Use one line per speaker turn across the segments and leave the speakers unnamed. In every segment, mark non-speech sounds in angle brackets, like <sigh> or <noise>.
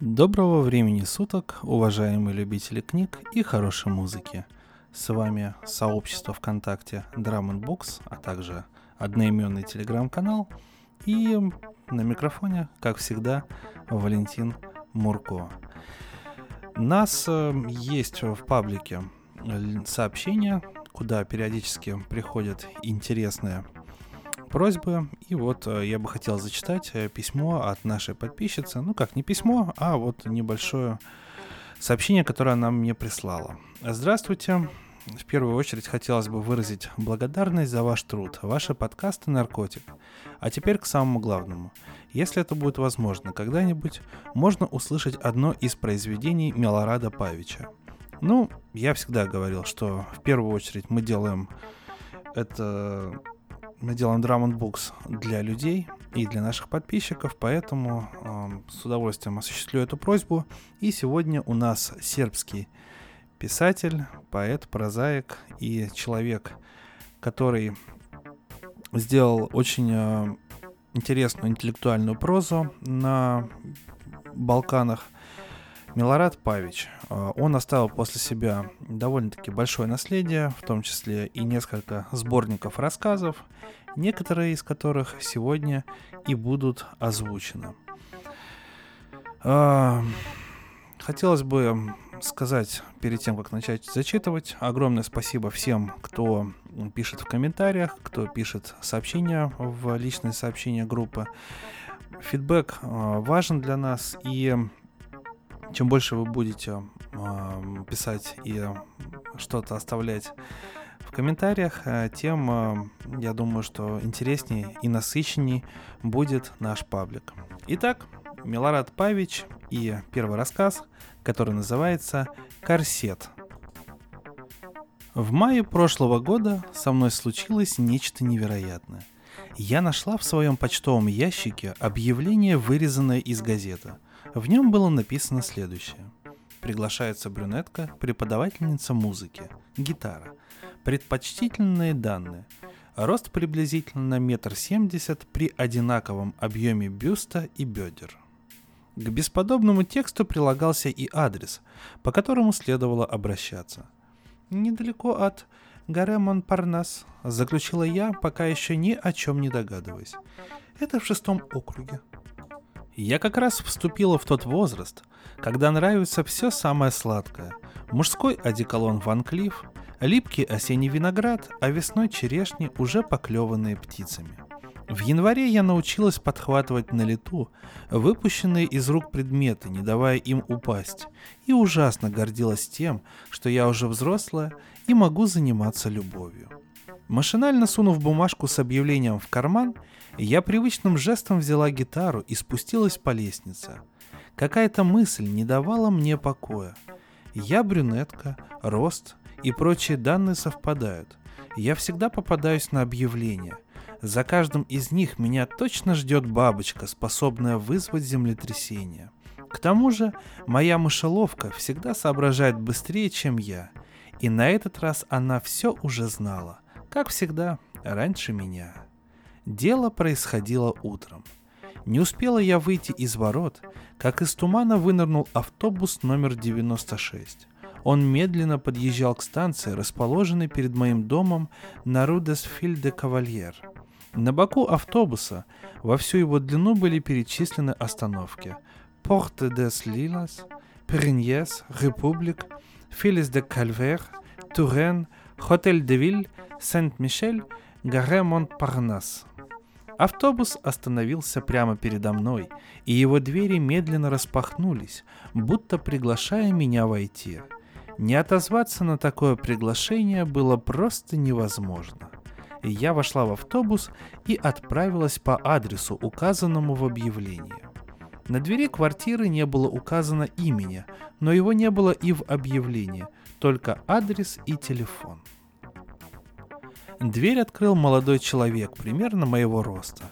Доброго времени суток, уважаемые любители книг и хорошей музыки. С вами сообщество ВКонтакте Drum Books, а также одноименный телеграм-канал. И на микрофоне, как всегда, Валентин Мурко. Нас э, есть в паблике сообщения, куда периодически приходят интересные просьбы. И вот э, я бы хотел зачитать э, письмо от нашей подписчицы. Ну как, не письмо, а вот небольшое сообщение, которое она мне прислала. Здравствуйте. В первую очередь хотелось бы выразить благодарность за ваш труд, ваши подкасты «Наркотик». А теперь к самому главному. Если это будет возможно, когда-нибудь можно услышать одно из произведений Милорада Павича. Ну, я всегда говорил, что в первую очередь мы делаем это мы делаем Drum Books для людей и для наших подписчиков, поэтому э, с удовольствием осуществлю эту просьбу. И сегодня у нас сербский писатель, поэт, прозаик и человек, который сделал очень э, интересную интеллектуальную прозу на Балканах. Милорад Павич. А, он оставил после себя довольно-таки большое наследие, в том числе и несколько сборников рассказов, некоторые из которых сегодня и будут озвучены. А, хотелось бы сказать перед тем, как начать зачитывать, огромное спасибо всем, кто пишет в комментариях, кто пишет сообщения в личные сообщения группы. Фидбэк а, важен для нас, и чем больше вы будете э, писать и что-то оставлять в комментариях, э, тем, э, я думаю, что интереснее и насыщеннее будет наш паблик. Итак, Милорад Павич и первый рассказ, который называется «Корсет». В мае прошлого года со мной случилось нечто невероятное. Я нашла в своем почтовом ящике объявление, вырезанное из газеты – в нем было написано следующее. Приглашается брюнетка, преподавательница музыки, гитара. Предпочтительные данные. Рост приблизительно на метр семьдесят при одинаковом объеме бюста и бедер. К бесподобному тексту прилагался и адрес, по которому следовало обращаться. Недалеко от Гаремон Парнас, заключила я, пока еще ни о чем не догадываясь. Это в шестом округе. Я как раз вступила в тот возраст, когда нравится все самое сладкое. Мужской одеколон Ван Клифф, липкий осенний виноград, а весной черешни, уже поклеванные птицами. В январе я научилась подхватывать на лету выпущенные из рук предметы, не давая им упасть, и ужасно гордилась тем, что я уже взрослая и могу заниматься любовью. Машинально сунув бумажку с объявлением в карман, я привычным жестом взяла гитару и спустилась по лестнице. Какая-то мысль не давала мне покоя. Я брюнетка, рост и прочие данные совпадают. Я всегда попадаюсь на объявления. За каждым из них меня точно ждет бабочка, способная вызвать землетрясение. К тому же, моя мышеловка всегда соображает быстрее, чем я. И на этот раз она все уже знала. Как всегда, раньше меня. Дело происходило утром. Не успела я выйти из ворот, как из тумана вынырнул автобус номер 96. Он медленно подъезжал к станции, расположенной перед моим домом на Рудесфиль де Кавальер. На боку автобуса во всю его длину были перечислены остановки. Порте дес Лилас, Переньес, Републик, Филис де Кальвер, Турен, Хотель де Виль, Сент-Мишель, Гаре Монт-Парнас – Автобус остановился прямо передо мной, и его двери медленно распахнулись, будто приглашая меня войти. Не отозваться на такое приглашение было просто невозможно. Я вошла в автобус и отправилась по адресу, указанному в объявлении. На двери квартиры не было указано имени, но его не было и в объявлении, только адрес и телефон. Дверь открыл молодой человек, примерно моего роста.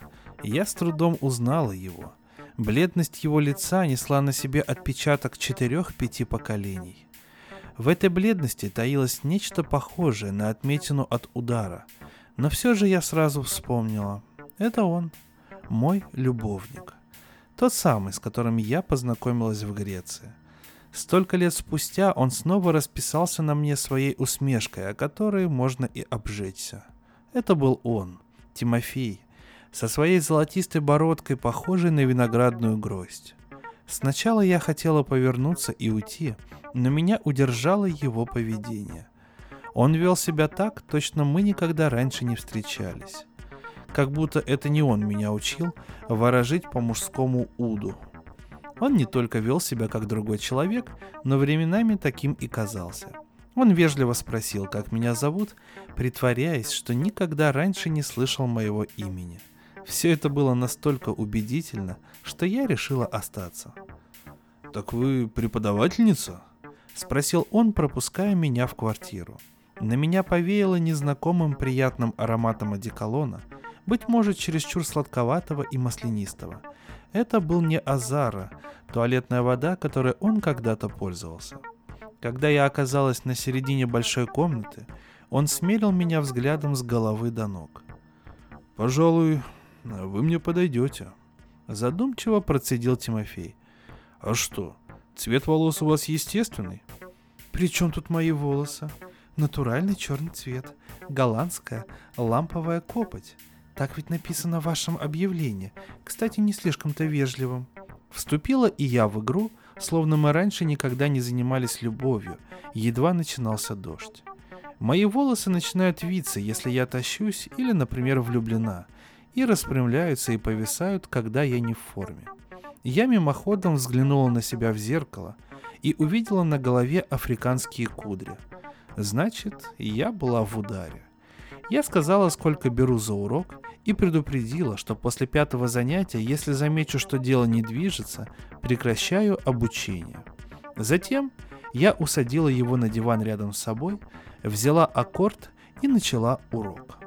Я с трудом узнала его. Бледность его лица несла на себе отпечаток четырех-пяти поколений. В этой бледности таилось нечто похожее на отметину от удара. Но все же я сразу вспомнила. Это он, мой любовник. Тот самый, с которым я познакомилась в Греции. Столько лет спустя он снова расписался на мне своей усмешкой, о которой можно и обжечься. Это был он, Тимофей, со своей золотистой бородкой, похожей на виноградную гроздь. Сначала я хотела повернуться и уйти, но меня удержало его поведение. Он вел себя так, точно мы никогда раньше не встречались. Как будто это не он меня учил ворожить по мужскому уду. Он не только вел себя как другой человек, но временами таким и казался. Он вежливо спросил, как меня зовут, притворяясь, что никогда раньше не слышал моего имени. Все это было настолько убедительно, что я решила остаться.
«Так вы преподавательница?»
— спросил он, пропуская меня в квартиру. На меня повеяло незнакомым приятным ароматом одеколона, быть может, чересчур сладковатого и маслянистого. Это был не Азара, туалетная вода, которой он когда-то пользовался. Когда я оказалась на середине большой комнаты, он смерил меня взглядом с головы до ног.
«Пожалуй, вы мне подойдете», —
задумчиво процедил Тимофей.
«А что, цвет волос у вас естественный?»
«При чем тут мои волосы? Натуральный черный цвет, голландская ламповая копоть. Так ведь написано в вашем объявлении, кстати, не слишком-то вежливым». Вступила и я в игру, словно мы раньше никогда не занимались любовью, едва начинался дождь. Мои волосы начинают виться, если я тащусь или, например, влюблена, и распрямляются и повисают, когда я не в форме. Я мимоходом взглянула на себя в зеркало и увидела на голове африканские кудри. Значит, я была в ударе. Я сказала, сколько беру за урок, и предупредила, что после пятого занятия, если замечу, что дело не движется, прекращаю обучение. Затем я усадила его на диван рядом с собой, взяла аккорд и начала урок.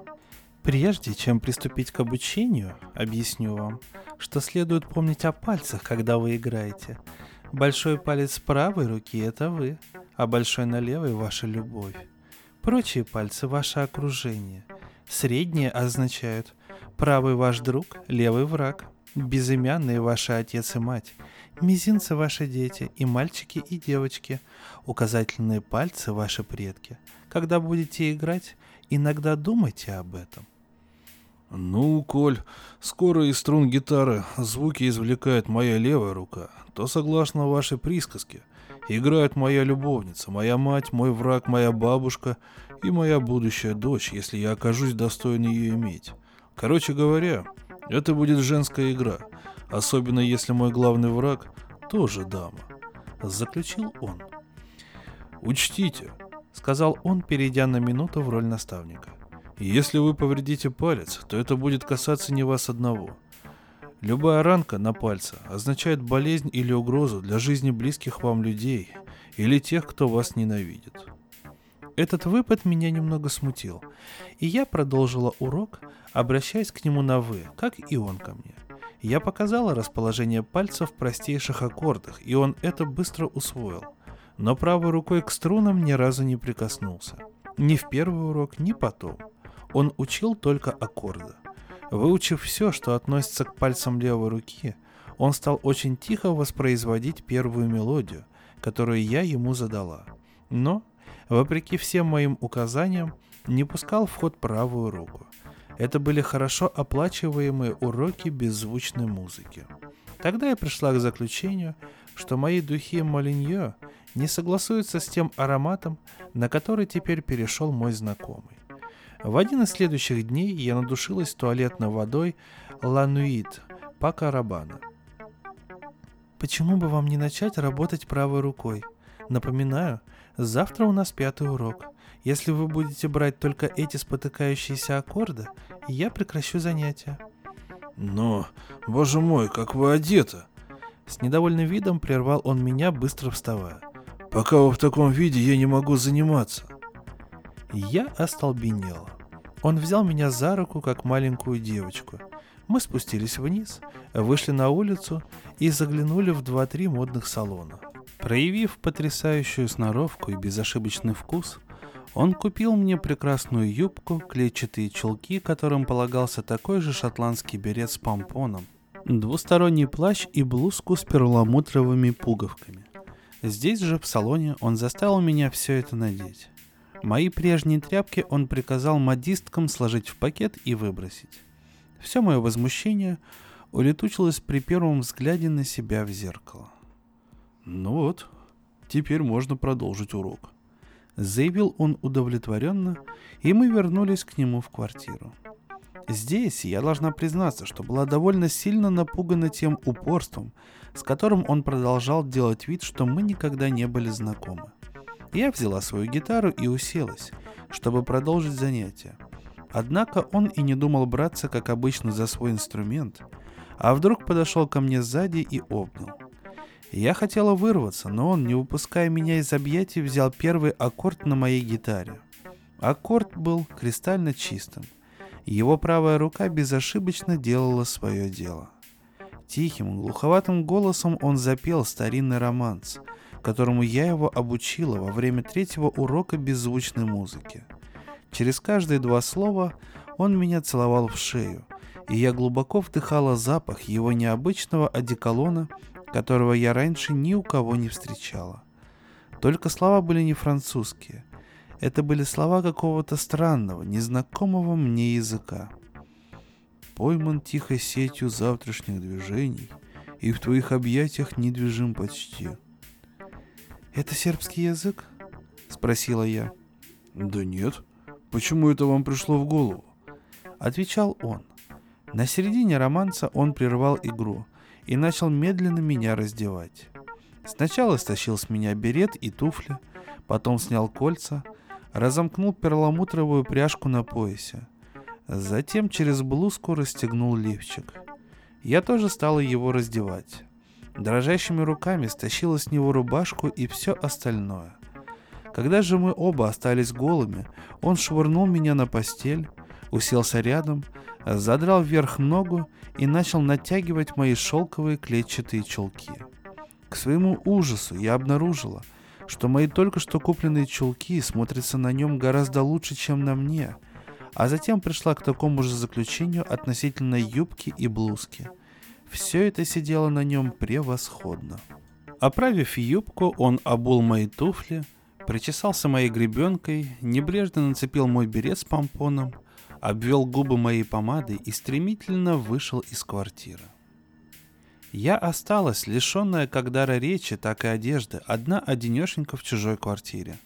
Прежде чем приступить к обучению, объясню вам, что следует помнить о пальцах, когда вы играете. Большой палец правой руки – это вы, а большой на левой – ваша любовь. Прочие пальцы – ваше окружение. Средние означают правый ваш друг, левый враг, безымянные ваши отец и мать, мизинцы ваши дети и мальчики и девочки, указательные пальцы ваши предки. Когда будете играть, иногда думайте об этом.
«Ну, Коль, скоро из струн гитары звуки извлекает моя левая рука, то, согласно вашей присказке, играет моя любовница, моя мать, мой враг, моя бабушка и моя будущая дочь, если я окажусь достоин ее иметь. Короче говоря, это будет женская игра, особенно если мой главный враг тоже дама», — заключил он. «Учтите», — сказал он, перейдя на минуту в роль наставника — если вы повредите палец, то это будет касаться не вас одного. Любая ранка на пальце означает болезнь или угрозу для жизни близких вам людей или тех, кто вас ненавидит.
Этот выпад меня немного смутил, и я продолжила урок, обращаясь к нему на «вы», как и он ко мне. Я показала расположение пальцев в простейших аккордах, и он это быстро усвоил, но правой рукой к струнам ни разу не прикоснулся. Ни в первый урок, ни потом – он учил только аккорды. Выучив все, что относится к пальцам левой руки, он стал очень тихо воспроизводить первую мелодию, которую я ему задала. Но, вопреки всем моим указаниям, не пускал в ход правую руку. Это были хорошо оплачиваемые уроки беззвучной музыки. Тогда я пришла к заключению, что мои духи Молиньо не согласуются с тем ароматом, на который теперь перешел мой знакомый. В один из следующих дней я надушилась туалетной водой Лануит Пака Рабана. Почему бы вам не начать работать правой рукой? Напоминаю, завтра у нас пятый урок. Если вы будете брать только эти спотыкающиеся аккорды, я прекращу занятия.
Но, боже мой, как вы одеты!
С недовольным видом прервал он меня, быстро вставая.
Пока вы в таком виде, я не могу заниматься.
Я остолбенела. Он взял меня за руку, как маленькую девочку. Мы спустились вниз, вышли на улицу и заглянули в два-три модных салона. Проявив потрясающую сноровку и безошибочный вкус, он купил мне прекрасную юбку, клетчатые чулки, которым полагался такой же шотландский берет с помпоном, двусторонний плащ и блузку с перламутровыми пуговками. Здесь же, в салоне, он заставил меня все это надеть. Мои прежние тряпки он приказал модисткам сложить в пакет и выбросить. Все мое возмущение улетучилось при первом взгляде на себя в зеркало.
«Ну вот, теперь можно продолжить урок», —
заявил он удовлетворенно, и мы вернулись к нему в квартиру. Здесь я должна признаться, что была довольно сильно напугана тем упорством, с которым он продолжал делать вид, что мы никогда не были знакомы. Я взяла свою гитару и уселась, чтобы продолжить занятие. Однако он и не думал браться, как обычно, за свой инструмент, а вдруг подошел ко мне сзади и обнял. Я хотела вырваться, но он, не выпуская меня из объятий, взял первый аккорд на моей гитаре. Аккорд был кристально чистым. Его правая рука безошибочно делала свое дело. Тихим, глуховатым голосом он запел старинный романс – которому я его обучила во время третьего урока беззвучной музыки. Через каждые два слова он меня целовал в шею, и я глубоко вдыхала запах его необычного одеколона, которого я раньше ни у кого не встречала. Только слова были не французские. Это были слова какого-то странного, незнакомого мне языка. Пойман тихой сетью завтрашних движений, и в твоих объятиях недвижим почти — «Это сербский язык?» — спросила я.
«Да нет. Почему это вам пришло в голову?»
Отвечал он. На середине романса он прервал игру и начал медленно меня раздевать. Сначала стащил с меня берет и туфли, потом снял кольца, разомкнул перламутровую пряжку на поясе. Затем через блузку расстегнул лифчик. Я тоже стала его раздевать. Дрожащими руками стащила с него рубашку и все остальное. Когда же мы оба остались голыми, он швырнул меня на постель, уселся рядом, задрал вверх ногу и начал натягивать мои шелковые клетчатые чулки. К своему ужасу я обнаружила, что мои только что купленные чулки смотрятся на нем гораздо лучше, чем на мне, а затем пришла к такому же заключению относительно юбки и блузки – все это сидело на нем превосходно. Оправив юбку, он обул мои туфли, причесался моей гребенкой, небрежно нацепил мой берет с помпоном, обвел губы моей помадой и стремительно вышел из квартиры. Я осталась, лишенная как дара речи, так и одежды, одна одинешенька в чужой квартире.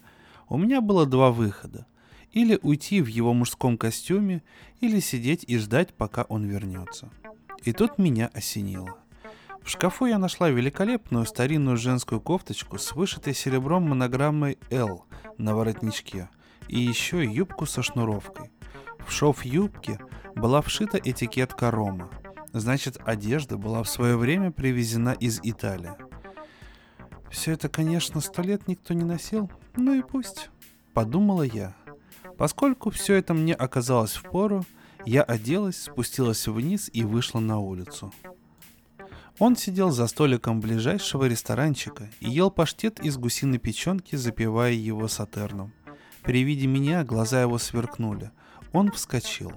У меня было два выхода. Или уйти в его мужском костюме, или сидеть и ждать, пока он вернется. И тут меня осенило. В шкафу я нашла великолепную старинную женскую кофточку с вышитой серебром монограммой L на воротничке и еще юбку со шнуровкой. В шов юбки была вшита этикетка Рома. Значит, одежда была в свое время привезена из Италии. Все это, конечно, сто лет никто не носил, ну и пусть, подумала я. Поскольку все это мне оказалось в пору, я оделась, спустилась вниз и вышла на улицу. Он сидел за столиком ближайшего ресторанчика и ел паштет из гусиной печенки, запивая его сатерном. При виде меня глаза его сверкнули. Он вскочил.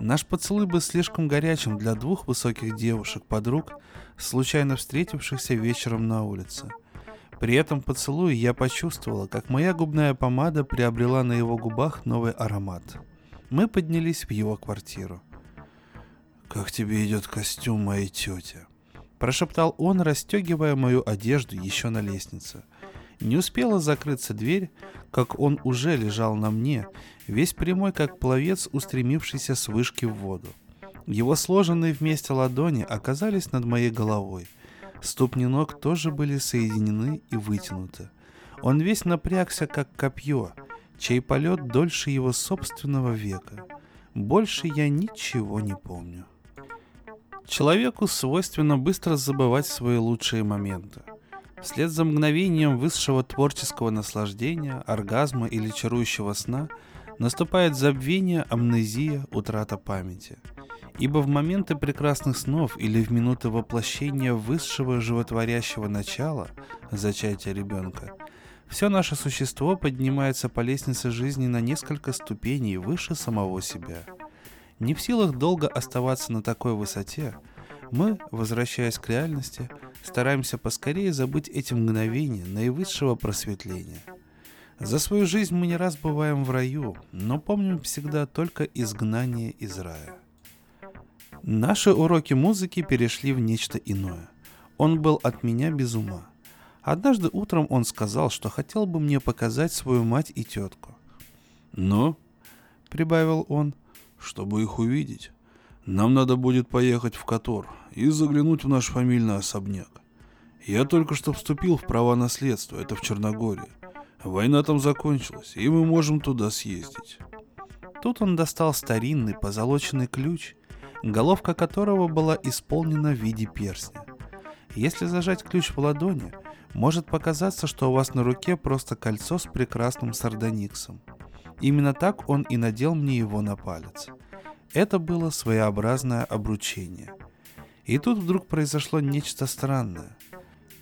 Наш поцелуй был слишком горячим для двух высоких девушек-подруг, случайно встретившихся вечером на улице. При этом поцелуе я почувствовала, как моя губная помада приобрела на его губах новый аромат – мы поднялись в его квартиру.
«Как тебе идет костюм моей тети?»
Прошептал он, расстегивая мою одежду еще на лестнице. Не успела закрыться дверь, как он уже лежал на мне, весь прямой, как пловец, устремившийся с вышки в воду. Его сложенные вместе ладони оказались над моей головой. Ступни ног тоже были соединены и вытянуты. Он весь напрягся, как копье, чей полет дольше его собственного века. Больше я ничего не помню. Человеку свойственно быстро забывать свои лучшие моменты. Вслед за мгновением высшего творческого наслаждения, оргазма или чарующего сна наступает забвение, амнезия, утрата памяти. Ибо в моменты прекрасных снов или в минуты воплощения высшего животворящего начала, зачатия ребенка, все наше существо поднимается по лестнице жизни на несколько ступеней выше самого себя. Не в силах долго оставаться на такой высоте, Мы, возвращаясь к реальности, стараемся поскорее забыть эти мгновения наивысшего просветления. За свою жизнь мы не раз бываем в раю, но помним всегда только изгнание из рая. Наши уроки музыки перешли в нечто иное. Он был от меня без ума. Однажды утром он сказал, что хотел бы мне показать свою мать и тетку.
«Но», — прибавил он, — «чтобы их увидеть, нам надо будет поехать в Котор и заглянуть в наш фамильный особняк. Я только что вступил в права наследства, это в Черногории. Война там закончилась, и мы можем туда съездить.
Тут он достал старинный позолоченный ключ, головка которого была исполнена в виде перстня. Если зажать ключ в ладони, может показаться, что у вас на руке просто кольцо с прекрасным сардониксом. Именно так он и надел мне его на палец. Это было своеобразное обручение. И тут вдруг произошло нечто странное.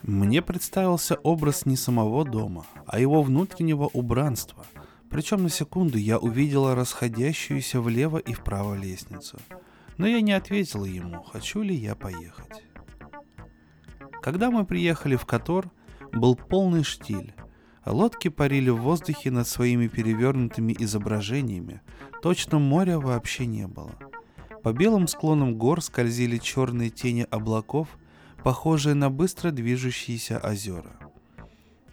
Мне представился образ не самого дома, а его внутреннего убранства. Причем на секунду я увидела расходящуюся влево и вправо лестницу. Но я не ответила ему, хочу ли я поехать. Когда мы приехали в Котор, был полный штиль. Лодки парили в воздухе над своими перевернутыми изображениями. Точно моря вообще не было. По белым склонам гор скользили черные тени облаков, похожие на быстро движущиеся озера.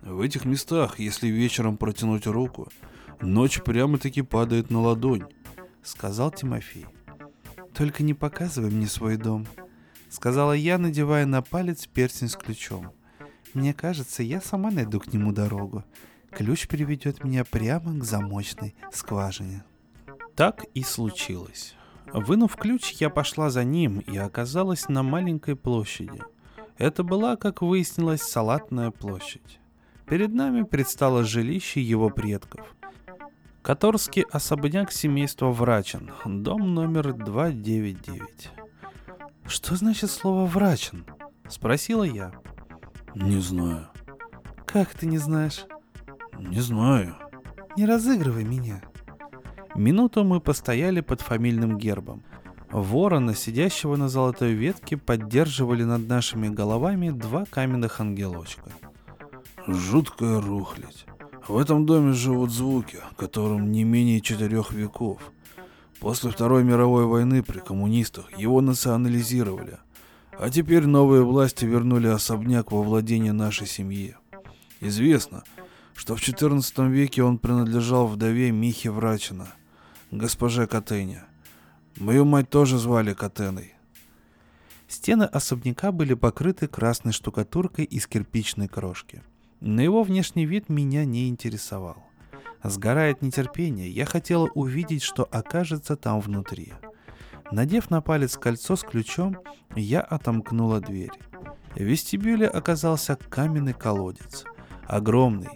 В этих местах, если вечером протянуть руку, ночь прямо-таки падает на ладонь,
сказал Тимофей. Только не показывай мне свой дом, сказала я, надевая на палец перстень с ключом. Мне кажется, я сама найду к нему дорогу. Ключ приведет меня прямо к замочной скважине. Так и случилось. Вынув ключ, я пошла за ним и оказалась на маленькой площади. Это была, как выяснилось, салатная площадь. Перед нами предстало жилище его предков. Которский особняк семейства Врачин, дом номер 299. «Что значит слово «врачен»?» — спросила я.
Не знаю.
Как ты не знаешь?
Не знаю.
Не разыгрывай меня. Минуту мы постояли под фамильным гербом. Ворона, сидящего на золотой ветке, поддерживали над нашими головами два каменных ангелочка.
Жуткая рухлядь. В этом доме живут звуки, которым не менее четырех веков. После Второй мировой войны при коммунистах его национализировали, а теперь новые власти вернули особняк во владение нашей семьи. Известно, что в XIV веке он принадлежал вдове Михе Врачина, госпоже Катене. Мою мать тоже звали Катеной.
Стены особняка были покрыты красной штукатуркой из кирпичной крошки. Но его внешний вид меня не интересовал. Сгорая от нетерпения, я хотела увидеть, что окажется там внутри – Надев на палец кольцо с ключом, я отомкнула дверь. В вестибюле оказался каменный колодец. Огромный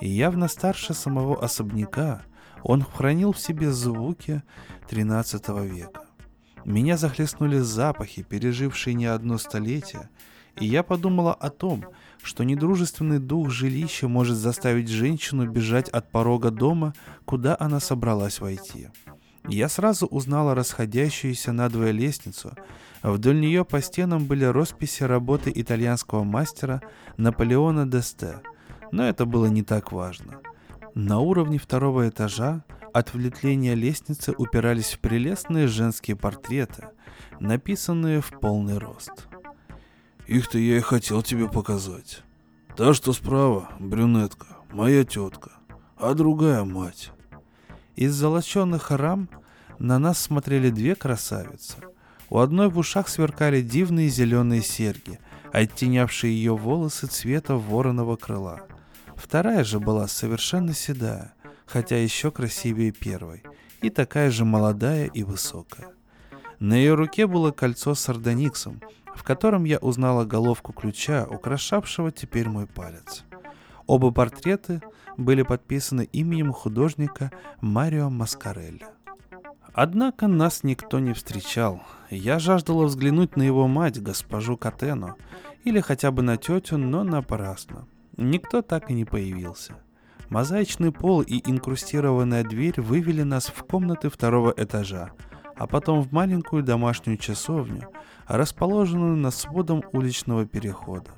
и явно старше самого особняка, он хранил в себе звуки 13 века. Меня захлестнули запахи, пережившие не одно столетие, и я подумала о том, что недружественный дух жилища может заставить женщину бежать от порога дома, куда она собралась войти. Я сразу узнала расходящуюся надвое лестницу. Вдоль нее по стенам были росписи работы итальянского мастера Наполеона Десте. Но это было не так важно. На уровне второго этажа отвлечения лестницы упирались в прелестные женские портреты, написанные в полный рост.
Их-то я и хотел тебе показать. Та, что справа, брюнетка, моя тетка, а другая мать.
Из золоченных рам на нас смотрели две красавицы. У одной в ушах сверкали дивные зеленые серьги, оттенявшие ее волосы цвета вороного крыла. Вторая же была совершенно седая, хотя еще красивее первой, и такая же молодая и высокая. На ее руке было кольцо с сардониксом, в котором я узнала головку ключа, украшавшего теперь мой палец. Оба портрета были подписаны именем художника Марио Маскарелли. Однако нас никто не встречал. Я жаждала взглянуть на его мать, госпожу Катену, или хотя бы на тетю, но напрасно. Никто так и не появился. Мозаичный пол и инкрустированная дверь вывели нас в комнаты второго этажа, а потом в маленькую домашнюю часовню, расположенную над сводом уличного перехода.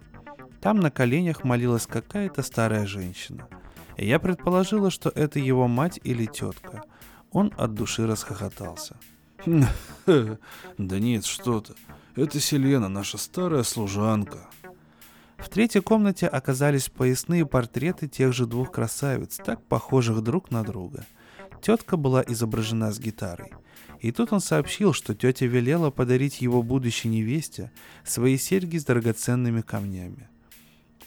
Там на коленях молилась какая-то старая женщина. И я предположила, что это его мать или тетка. Он от души расхохотался. <laughs>
Да нет, что то Это Селена, наша старая служанка.
В третьей комнате оказались поясные портреты тех же двух красавиц, так похожих друг на друга. Тетка была изображена с гитарой. И тут он сообщил, что тетя велела подарить его будущей невесте свои серьги с драгоценными камнями.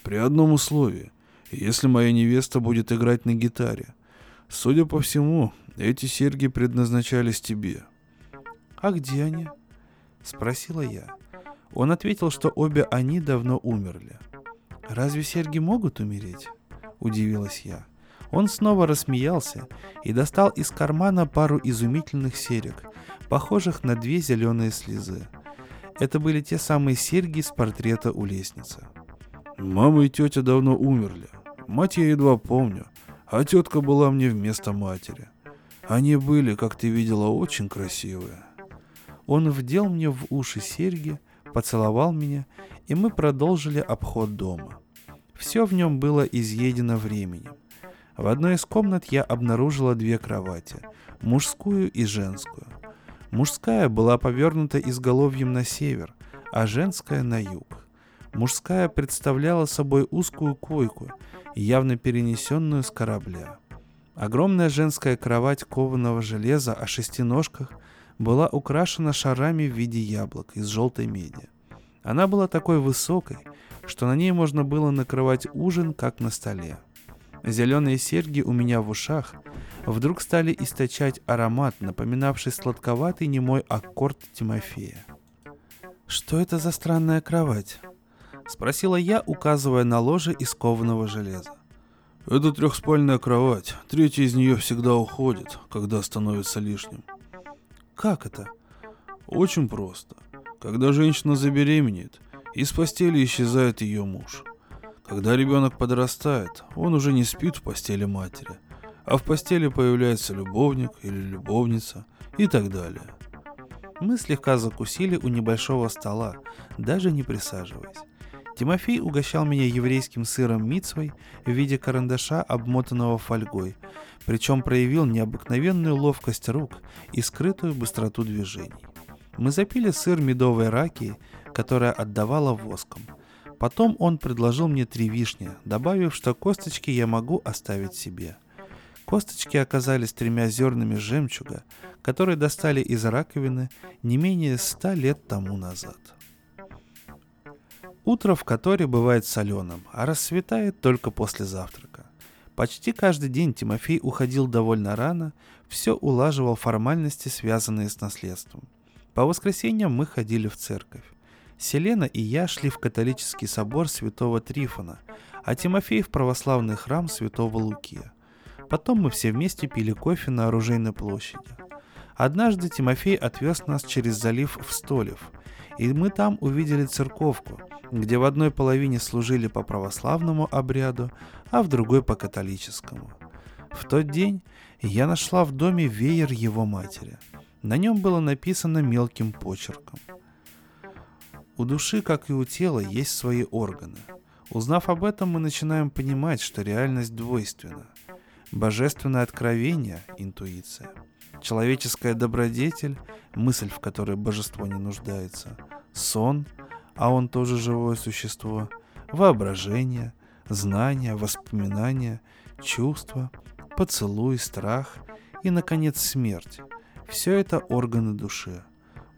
При одном условии, если моя невеста будет играть на гитаре. Судя по всему, эти серьги предназначались тебе.
«А где они?» — спросила я. Он ответил, что обе они давно умерли. «Разве серьги могут умереть?» – удивилась я. Он снова рассмеялся и достал из кармана пару изумительных серег, похожих на две зеленые слезы. Это были те самые серьги с портрета у лестницы.
«Мама и тетя давно умерли. Мать я едва помню, а тетка была мне вместо матери. Они были, как ты видела, очень красивые».
Он вдел мне в уши серьги – поцеловал меня, и мы продолжили обход дома. Все в нем было изъедено временем. В одной из комнат я обнаружила две кровати, мужскую и женскую. Мужская была повернута изголовьем на север, а женская на юг. Мужская представляла собой узкую койку, явно перенесенную с корабля. Огромная женская кровать кованого железа о шести ножках была украшена шарами в виде яблок из желтой меди. Она была такой высокой, что на ней можно было накрывать ужин, как на столе. Зеленые серьги у меня в ушах вдруг стали источать аромат, напоминавший сладковатый немой аккорд Тимофея. «Что это за странная кровать?» — спросила я, указывая на ложе из кованого железа.
«Это трехспальная кровать. Третья из нее всегда уходит, когда становится лишним.
Как это?
Очень просто. Когда женщина забеременеет, из постели исчезает ее муж. Когда ребенок подрастает, он уже не спит в постели матери, а в постели появляется любовник или любовница и так далее.
Мы слегка закусили у небольшого стола, даже не присаживаясь. Тимофей угощал меня еврейским сыром мицвой в виде карандаша, обмотанного фольгой, причем проявил необыкновенную ловкость рук и скрытую быстроту движений. Мы запили сыр медовой раки, которая отдавала воском. Потом он предложил мне три вишни, добавив, что косточки я могу оставить себе. Косточки оказались тремя зернами жемчуга, которые достали из раковины не менее ста лет тому назад. Утро в которой бывает соленым, а рассветает только после завтрака. Почти каждый день Тимофей уходил довольно рано, все улаживал формальности, связанные с наследством. По воскресеньям мы ходили в церковь. Селена и я шли в католический собор святого Трифона, а Тимофей в православный храм святого Лукия. Потом мы все вместе пили кофе на оружейной площади. Однажды Тимофей отвез нас через залив в Столев, и мы там увидели церковку, где в одной половине служили по православному обряду, а в другой по католическому. В тот день я нашла в доме веер его матери. На нем было написано мелким почерком. У души, как и у тела, есть свои органы. Узнав об этом, мы начинаем понимать, что реальность двойственна. Божественное откровение – интуиция. Человеческая добродетель – мысль, в которой божество не нуждается. Сон – а он тоже живое существо, воображение, знания, воспоминания, чувства, поцелуй, страх и, наконец, смерть. Все это органы души.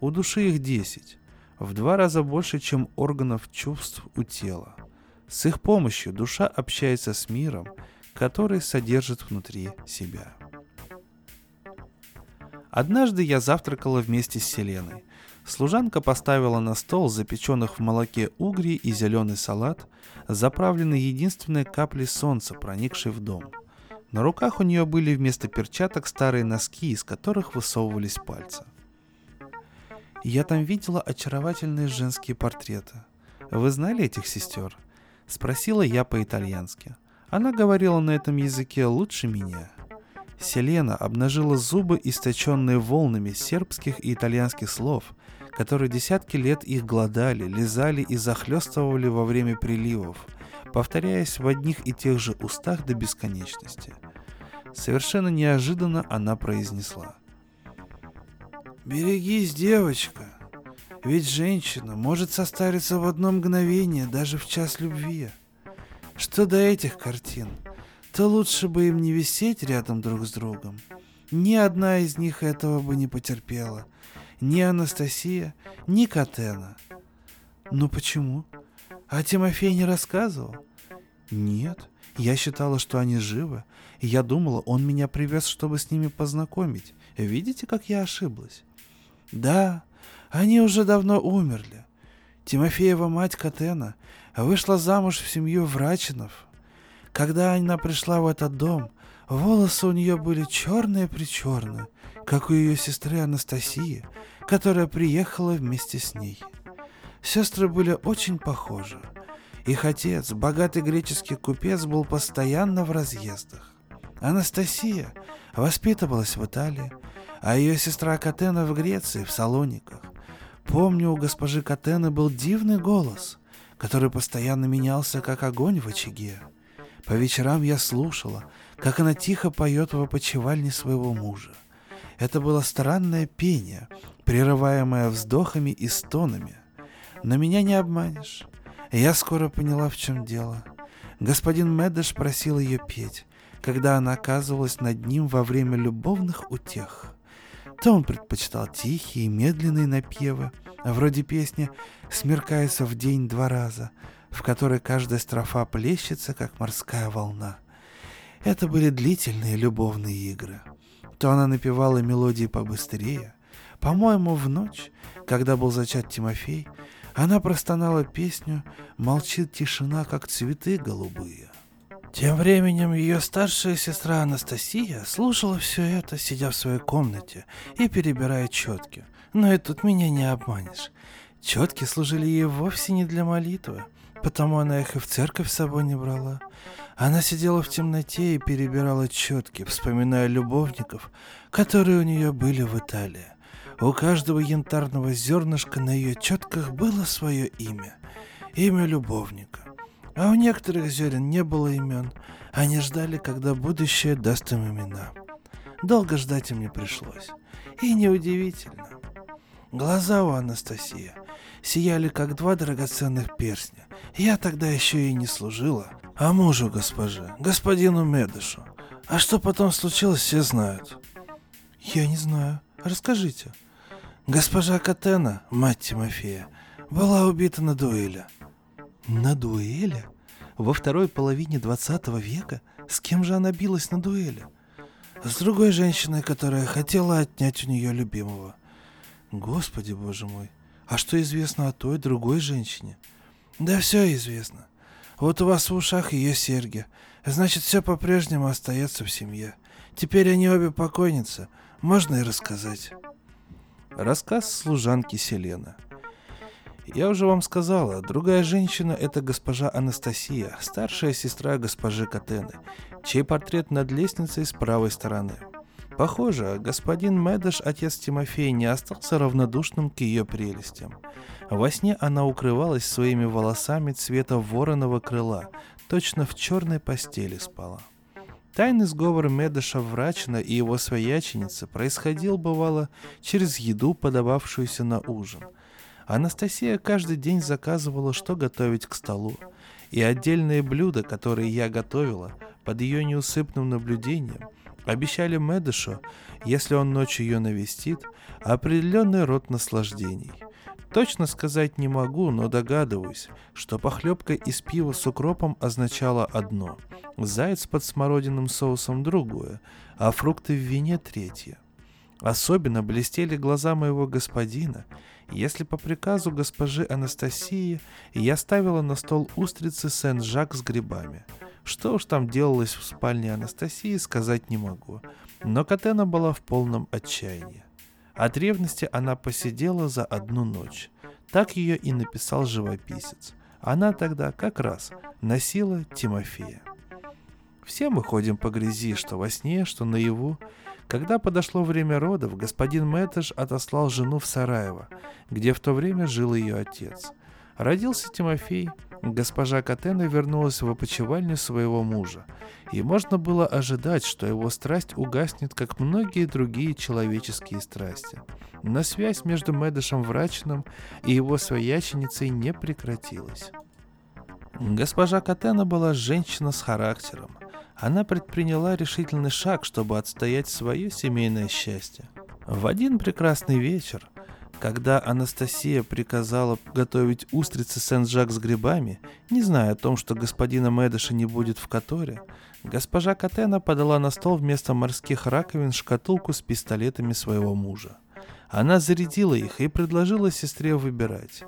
У души их десять, в два раза больше, чем органов чувств у тела. С их помощью душа общается с миром, который содержит внутри себя. Однажды я завтракала вместе с Селеной, Служанка поставила на стол запеченных в молоке угри и зеленый салат, заправленный единственной каплей солнца, проникшей в дом. На руках у нее были вместо перчаток старые носки, из которых высовывались пальцы. Я там видела очаровательные женские портреты. Вы знали этих сестер? Спросила я по-итальянски. Она говорила на этом языке лучше меня. Селена обнажила зубы, источенные волнами сербских и итальянских слов, которые десятки лет их глодали, лизали и захлестывали во время приливов, повторяясь в одних и тех же устах до бесконечности. Совершенно неожиданно она произнесла. «Берегись, девочка, ведь женщина может состариться в одно мгновение, даже в час любви. Что до этих картин, то лучше бы им не висеть рядом друг с другом. Ни одна из них этого бы не потерпела. Ни Анастасия, ни Катена. Ну почему? А Тимофей не рассказывал? Нет, я считала, что они живы. И я думала, он меня привез, чтобы с ними познакомить. Видите, как я ошиблась? Да, они уже давно умерли. Тимофеева мать Катена вышла замуж в семью Врачинов. Когда она пришла в этот дом, волосы у нее были черные-причерные, как у ее сестры Анастасии, которая приехала вместе с ней. Сестры были очень похожи. Их отец, богатый греческий купец, был постоянно в разъездах. Анастасия воспитывалась в Италии, а ее сестра Катена в Греции, в Салониках. Помню, у госпожи Катены был дивный голос, который постоянно менялся, как огонь в очаге. По вечерам я слушала, как она тихо поет в опочивальне своего мужа. Это было странное пение, прерываемое вздохами и стонами. Но меня не обманешь. Я скоро поняла, в чем дело. Господин Медеш просил ее петь, когда она оказывалась над ним во время любовных утех. То он предпочитал тихие, медленные напевы, вроде песни «Смеркается в день два раза», в которой каждая строфа плещется, как морская волна. Это были длительные любовные игры. То она напевала мелодии побыстрее. По-моему, в ночь, когда был зачат Тимофей, она простонала песню «Молчит тишина, как цветы голубые». Тем временем ее старшая сестра Анастасия слушала все это, сидя в своей комнате и перебирая четки. Но и тут меня не обманешь. Четки служили ей вовсе не для молитвы, потому она их и в церковь с собой не брала. Она сидела в темноте и перебирала четки, вспоминая любовников, которые у нее были в Италии. У каждого янтарного зернышка на ее четках было свое имя. Имя любовника. А у некоторых зерен не было имен. Они ждали, когда будущее даст им имена. Долго ждать им не пришлось. И неудивительно. Глаза у Анастасии сияли, как два драгоценных перстня. Я тогда еще и не служила, а мужу госпожи, господину Медышу. А что потом случилось, все знают. Я не знаю. Расскажите. Госпожа Катена, мать Тимофея, была убита на дуэли. На дуэли? Во второй половине 20 века? С кем же она билась на дуэли? С другой женщиной, которая хотела отнять у нее любимого. Господи, боже мой. А что известно о той другой женщине? Да все известно. Вот у вас в ушах ее серьги. Значит, все по-прежнему остается в семье. Теперь они обе покойницы. Можно и рассказать. Рассказ служанки Селена. Я уже вам сказала, другая женщина – это госпожа Анастасия, старшая сестра госпожи Катены, чей портрет над лестницей с правой стороны. Похоже, господин Медеш, отец Тимофей, не остался равнодушным к ее прелестям. Во сне она укрывалась своими волосами цвета вороного крыла, точно в черной постели спала. Тайный сговор Медеша Врачина и его свояченицы происходил, бывало, через еду, подававшуюся на ужин – Анастасия каждый день заказывала, что готовить к столу, и отдельные блюда, которые я готовила, под ее неусыпным наблюдением, обещали Медышу, если он ночью ее навестит, определенный род наслаждений. Точно сказать не могу, но догадываюсь, что похлебка из пива с укропом означала одно, заяц под смородиным соусом другое, а фрукты в вине третье. Особенно блестели глаза моего господина, если по приказу госпожи Анастасии я ставила на стол устрицы Сен-Жак с грибами. Что уж там делалось в спальне Анастасии, сказать не могу. Но Катена была в полном отчаянии. От ревности она посидела за одну ночь. Так ее и написал живописец. Она тогда как раз носила Тимофея. Все мы ходим по грязи, что во сне, что наяву. Когда подошло время родов, господин Мэттедж отослал жену в Сараево, где в то время жил ее отец. Родился Тимофей, госпожа Катена вернулась в опочивальню своего мужа, и можно было ожидать, что его страсть угаснет, как многие другие человеческие страсти. Но связь между Мэдышем Врачином и его свояченицей не прекратилась. Госпожа Катена была женщина с характером. Она предприняла решительный шаг, чтобы отстоять свое семейное счастье. В один прекрасный вечер когда Анастасия приказала готовить устрицы Сен-Жак с грибами, не зная о том, что господина Мэдыша не будет в которе, госпожа Катена подала на стол вместо морских раковин шкатулку с пистолетами своего мужа. Она зарядила их и предложила сестре выбирать.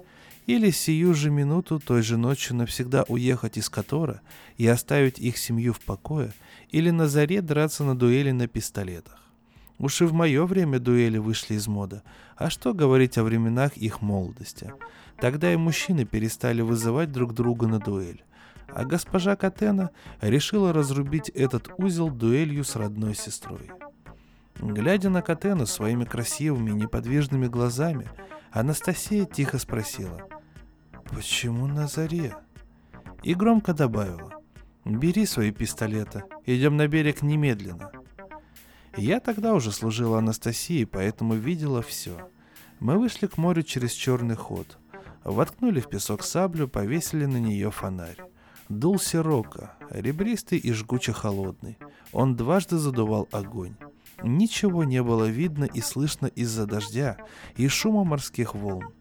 Или сию же минуту той же ночью навсегда уехать из Котора и оставить их семью в покое, или на заре драться на дуэли на пистолетах. Уж и в мое время дуэли вышли из моды. А что говорить о временах их молодости? Тогда и мужчины перестали вызывать друг друга на дуэль. А госпожа Катена решила разрубить этот узел дуэлью с родной сестрой. Глядя на Катену своими красивыми неподвижными глазами, Анастасия тихо спросила «Почему на заре?» И громко добавила «Бери свои пистолеты, идем на берег немедленно». Я тогда уже служила Анастасии, поэтому видела все. Мы вышли к морю через черный ход. Воткнули в песок саблю, повесили на нее фонарь. Дул сирока, ребристый и жгуче холодный. Он дважды задувал огонь. Ничего не было видно и слышно из-за дождя и шума морских волн.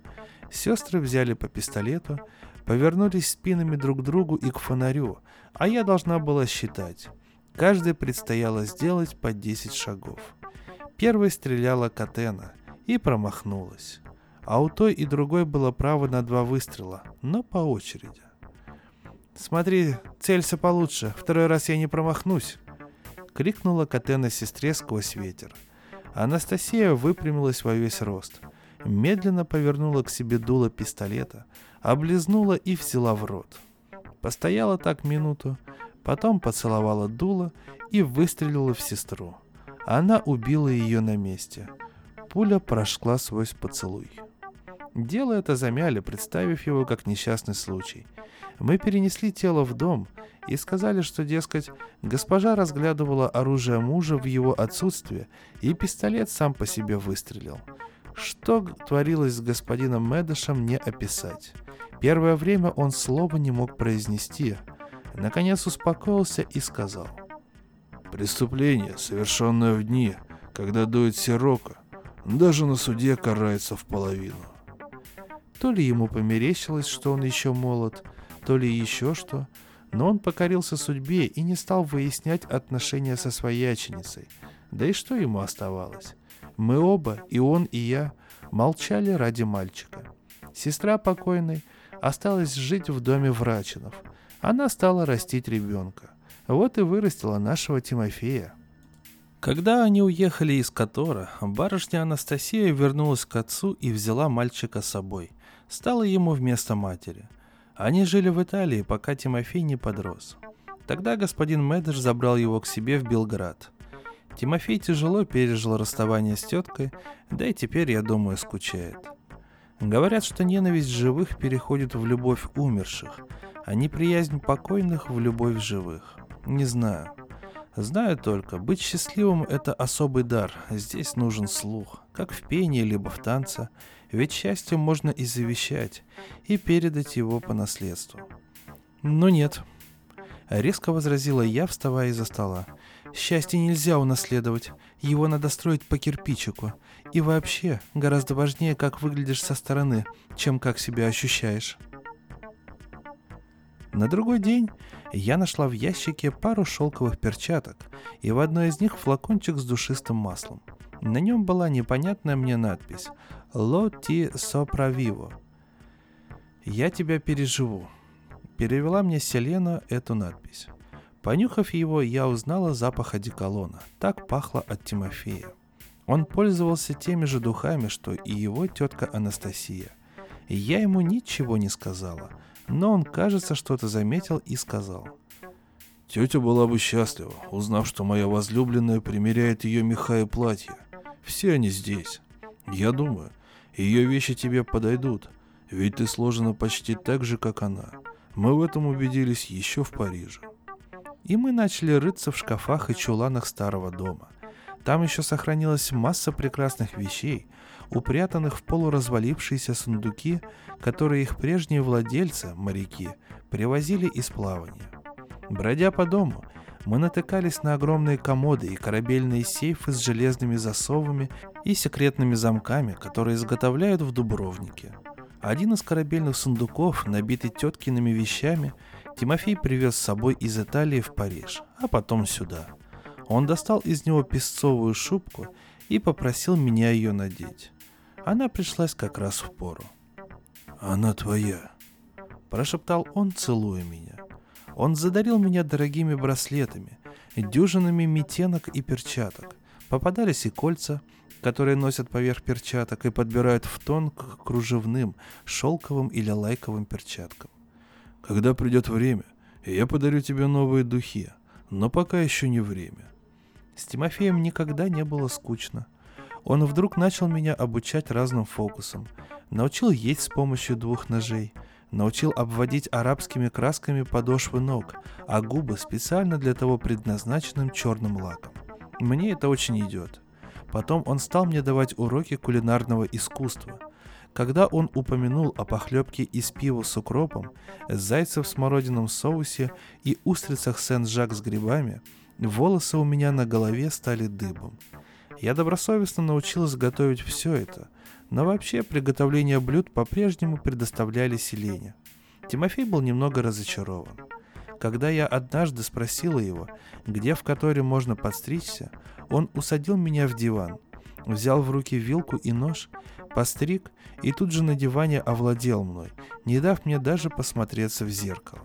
Сестры взяли по пистолету, повернулись спинами друг к другу и к фонарю, а я должна была считать. Каждой предстояло сделать по 10 шагов. Первой стреляла Катена и промахнулась. А у той и другой было право на два выстрела, но по очереди. «Смотри, целься получше, второй раз я не промахнусь!» — крикнула Катена сестре сквозь ветер. Анастасия выпрямилась во весь рост, медленно повернула к себе дуло пистолета, облизнула и взяла в рот. Постояла так минуту, Потом поцеловала дуло и выстрелила в сестру. Она убила ее на месте. Пуля прошла свой поцелуй. Дело это замяли, представив его как несчастный случай. Мы перенесли тело в дом и сказали, что, дескать, госпожа разглядывала оружие мужа в его отсутствие, и пистолет сам по себе выстрелил. Что творилось с господином Мэдышем, не описать. Первое время он слова не мог произнести – наконец успокоился и сказал.
«Преступление, совершенное в дни, когда дует сирока, даже на суде карается в половину».
То ли ему померещилось, что он еще молод, то ли еще что, но он покорился судьбе и не стал выяснять отношения со свояченицей. Да и что ему оставалось? Мы оба, и он, и я, молчали ради мальчика. Сестра покойной осталась жить в доме Врачинов – она стала растить ребенка. Вот и вырастила нашего Тимофея. Когда они уехали из Котора, барышня Анастасия вернулась к отцу и взяла мальчика с собой. Стала ему вместо матери. Они жили в Италии, пока Тимофей не подрос. Тогда господин Медыш забрал его к себе в Белград. Тимофей тяжело пережил расставание с теткой, да и теперь, я думаю, скучает. Говорят, что ненависть живых переходит в любовь умерших, а неприязнь покойных в любовь живых. Не знаю. Знаю только, быть счастливым – это особый дар, здесь нужен слух, как в пении либо в танце, ведь счастье можно и завещать, и передать его по наследству. Но нет. Резко возразила я, вставая из-за стола. Счастье нельзя унаследовать, его надо строить по кирпичику. И вообще, гораздо важнее, как выглядишь со стороны, чем как себя ощущаешь. На другой день я нашла в ящике пару шелковых перчаток и в одной из них флакончик с душистым маслом. На нем была непонятная мне надпись «Lo ti sopravvivo» «Я тебя переживу». Перевела мне Селена эту надпись. Понюхав его, я узнала запах одеколона. Так пахло от Тимофея. Он пользовался теми же духами, что и его тетка Анастасия. Я ему ничего не сказала – но он, кажется, что-то заметил и сказал.
Тетя была бы счастлива, узнав, что моя возлюбленная примеряет ее меха и платья. Все они здесь. Я думаю, ее вещи тебе подойдут, ведь ты сложена почти так же, как она. Мы в этом убедились еще в Париже.
И мы начали рыться в шкафах и чуланах старого дома. Там еще сохранилась масса прекрасных вещей, упрятанных в полуразвалившиеся сундуки, которые их прежние владельцы, моряки, привозили из плавания. Бродя по дому, мы натыкались на огромные комоды и корабельные сейфы с железными засовами и секретными замками, которые изготовляют в Дубровнике. Один из корабельных сундуков, набитый теткиными вещами, Тимофей привез с собой из Италии в Париж, а потом сюда. Он достал из него песцовую шубку и попросил меня ее надеть. Она пришлась как раз в пору.
«Она твоя», –
прошептал он, целуя меня. Он задарил меня дорогими браслетами, дюжинами метенок и перчаток. Попадались и кольца, которые носят поверх перчаток и подбирают в тон к кружевным, шелковым или лайковым перчаткам.
Когда придет время, я подарю тебе новые духи, но пока еще не время.
С Тимофеем никогда не было скучно. Он вдруг начал меня обучать разным фокусам. Научил есть с помощью двух ножей – научил обводить арабскими красками подошвы ног, а губы специально для того предназначенным черным лаком. Мне это очень идет. Потом он стал мне давать уроки кулинарного искусства. Когда он упомянул о похлебке из пива с укропом, зайце в смородином соусе и устрицах Сен-Жак с грибами, волосы у меня на голове стали дыбом. Я добросовестно научилась готовить все это, но вообще приготовление блюд по-прежнему предоставляли селение. Тимофей был немного разочарован. Когда я однажды спросила его, где в которой можно подстричься, он усадил меня в диван, взял в руки вилку и нож, постриг и тут же на диване овладел мной, не дав мне даже посмотреться в зеркало.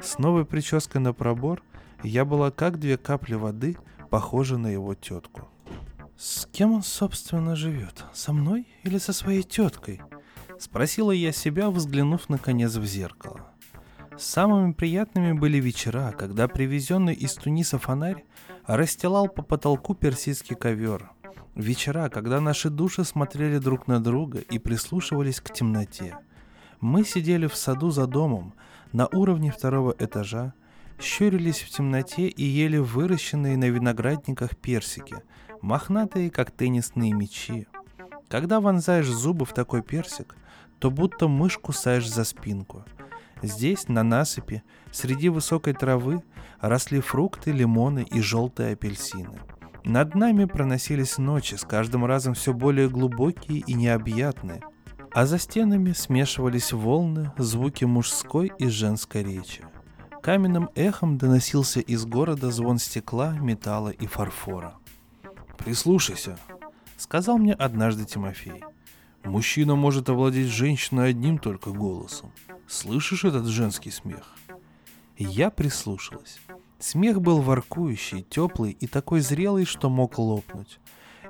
С новой прической на пробор я была как две капли воды, похожа на его тетку. «С кем он, собственно, живет? Со мной или со своей теткой?» Спросила я себя, взглянув наконец в зеркало. Самыми приятными были вечера, когда привезенный из Туниса фонарь расстилал по потолку персидский ковер. Вечера, когда наши души смотрели друг на друга и прислушивались к темноте. Мы сидели в саду за домом, на уровне второго этажа, щурились в темноте и ели выращенные на виноградниках персики – мохнатые, как теннисные мячи. Когда вонзаешь зубы в такой персик, то будто мышь кусаешь за спинку. Здесь, на насыпи, среди высокой травы, росли фрукты, лимоны и желтые апельсины. Над нами проносились ночи, с каждым разом все более глубокие и необъятные, а за стенами смешивались волны, звуки мужской и женской речи. Каменным эхом доносился из города звон стекла, металла и фарфора –
«Прислушайся», — сказал мне однажды Тимофей. «Мужчина может овладеть женщиной одним только голосом. Слышишь этот женский смех?»
Я прислушалась. Смех был воркующий, теплый и такой зрелый, что мог лопнуть.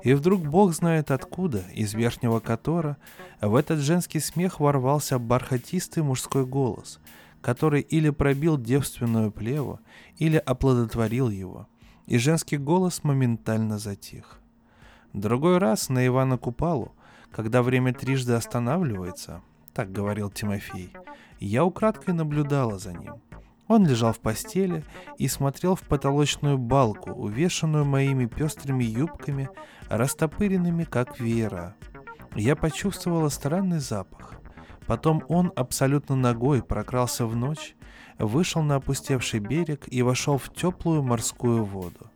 И вдруг бог знает откуда, из верхнего котора, в этот женский смех ворвался бархатистый мужской голос, который или пробил девственную плеву, или оплодотворил его — и женский голос моментально затих. Другой раз на Ивана Купалу, когда время трижды останавливается, так говорил Тимофей, я украдкой наблюдала за ним. Он лежал в постели и смотрел в потолочную балку, увешанную моими пестрыми юбками, растопыренными как веера. Я почувствовала странный запах. Потом он абсолютно ногой прокрался в ночь вышел на опустевший берег и вошел в теплую морскую воду.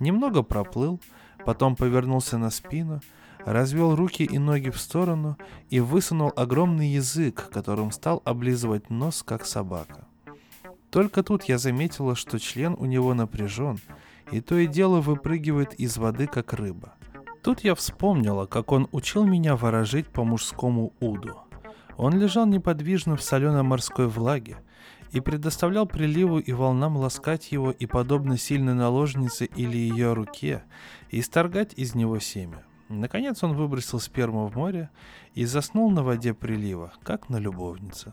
Немного проплыл, потом повернулся на спину, развел руки и ноги в сторону и высунул огромный язык, которым стал облизывать нос, как собака. Только тут я заметила, что член у него напряжен, и то и дело выпрыгивает из воды, как рыба. Тут я вспомнила, как он учил меня ворожить по мужскому уду. Он лежал неподвижно в соленой морской влаге, и предоставлял приливу и волнам ласкать его и, подобно сильной наложнице или ее руке, исторгать из него семя. Наконец он выбросил сперму в море и заснул на воде прилива, как на любовнице.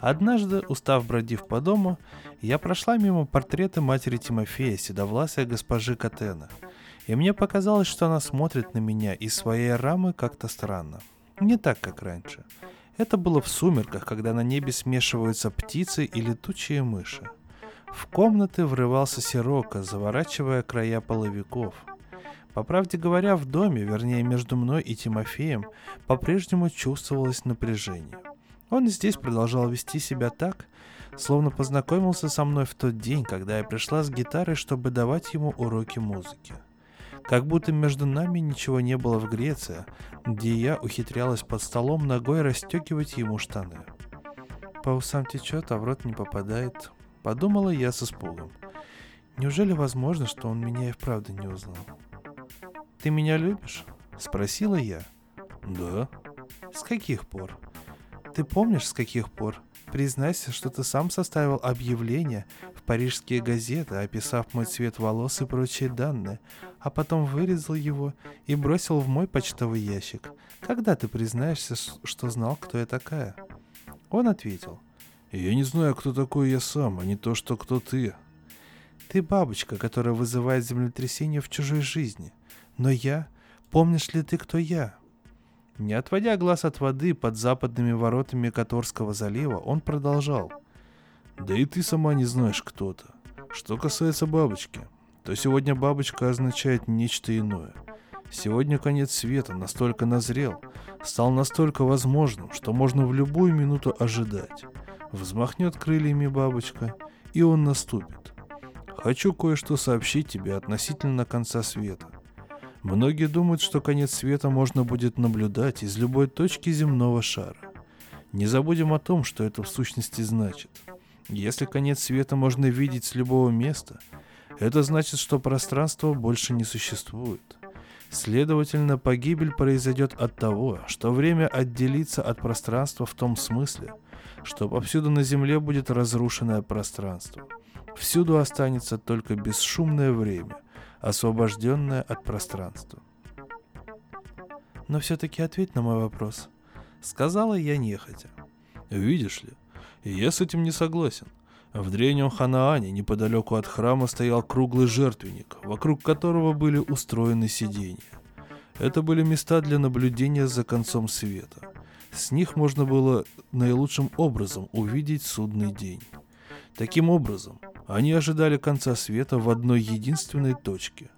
Однажды, устав бродив по дому, я прошла мимо портрета матери Тимофея, седовласой госпожи Катена. И мне показалось, что она смотрит на меня из своей рамы как-то странно. Не так, как раньше. Это было в сумерках, когда на небе смешиваются птицы и летучие мыши. В комнаты врывался сирока, заворачивая края половиков. По правде говоря, в доме, вернее между мной и Тимофеем, по-прежнему чувствовалось напряжение. Он здесь продолжал вести себя так, словно познакомился со мной в тот день, когда я пришла с гитарой, чтобы давать ему уроки музыки. Как будто между нами ничего не было в Греции, где я ухитрялась под столом ногой расстегивать ему штаны. По усам течет, а в рот не попадает. Подумала я с испугом. Неужели возможно, что он меня и вправду не узнал? «Ты меня любишь?» — спросила я.
«Да».
«С каких пор?» Ты помнишь, с каких пор? Признайся, что ты сам составил объявление в парижские газеты, описав мой цвет волос и прочие данные, а потом вырезал его и бросил в мой почтовый ящик. Когда ты признаешься, что знал, кто я такая? Он ответил.
Я не знаю, кто такой я сам, а не то, что кто ты.
Ты бабочка, которая вызывает землетрясение в чужой жизни. Но я... Помнишь ли ты, кто я? Не отводя глаз от воды под западными воротами Которского залива, он продолжал.
«Да и ты сама не знаешь, кто то. Что касается бабочки, то сегодня бабочка означает нечто иное. Сегодня конец света настолько назрел, стал настолько возможным, что можно в любую минуту ожидать. Взмахнет крыльями бабочка, и он наступит. Хочу кое-что сообщить тебе относительно конца света. Многие думают, что конец света можно будет наблюдать из любой точки земного шара. Не забудем о том, что это в сущности значит. Если конец света можно видеть с любого места, это значит, что пространство больше не существует. Следовательно, погибель произойдет от того, что время отделится от пространства в том смысле, что повсюду на Земле будет разрушенное пространство. Всюду останется только бесшумное время, освобожденная от пространства. Но все-таки ответь на мой вопрос. Сказала я нехотя. Видишь ли, я с этим не согласен. В древнем Ханаане неподалеку от храма стоял круглый жертвенник, вокруг которого были устроены сиденья. Это были места для наблюдения за концом света. С них можно было наилучшим образом увидеть судный день. Таким образом, они ожидали конца света в одной единственной точке.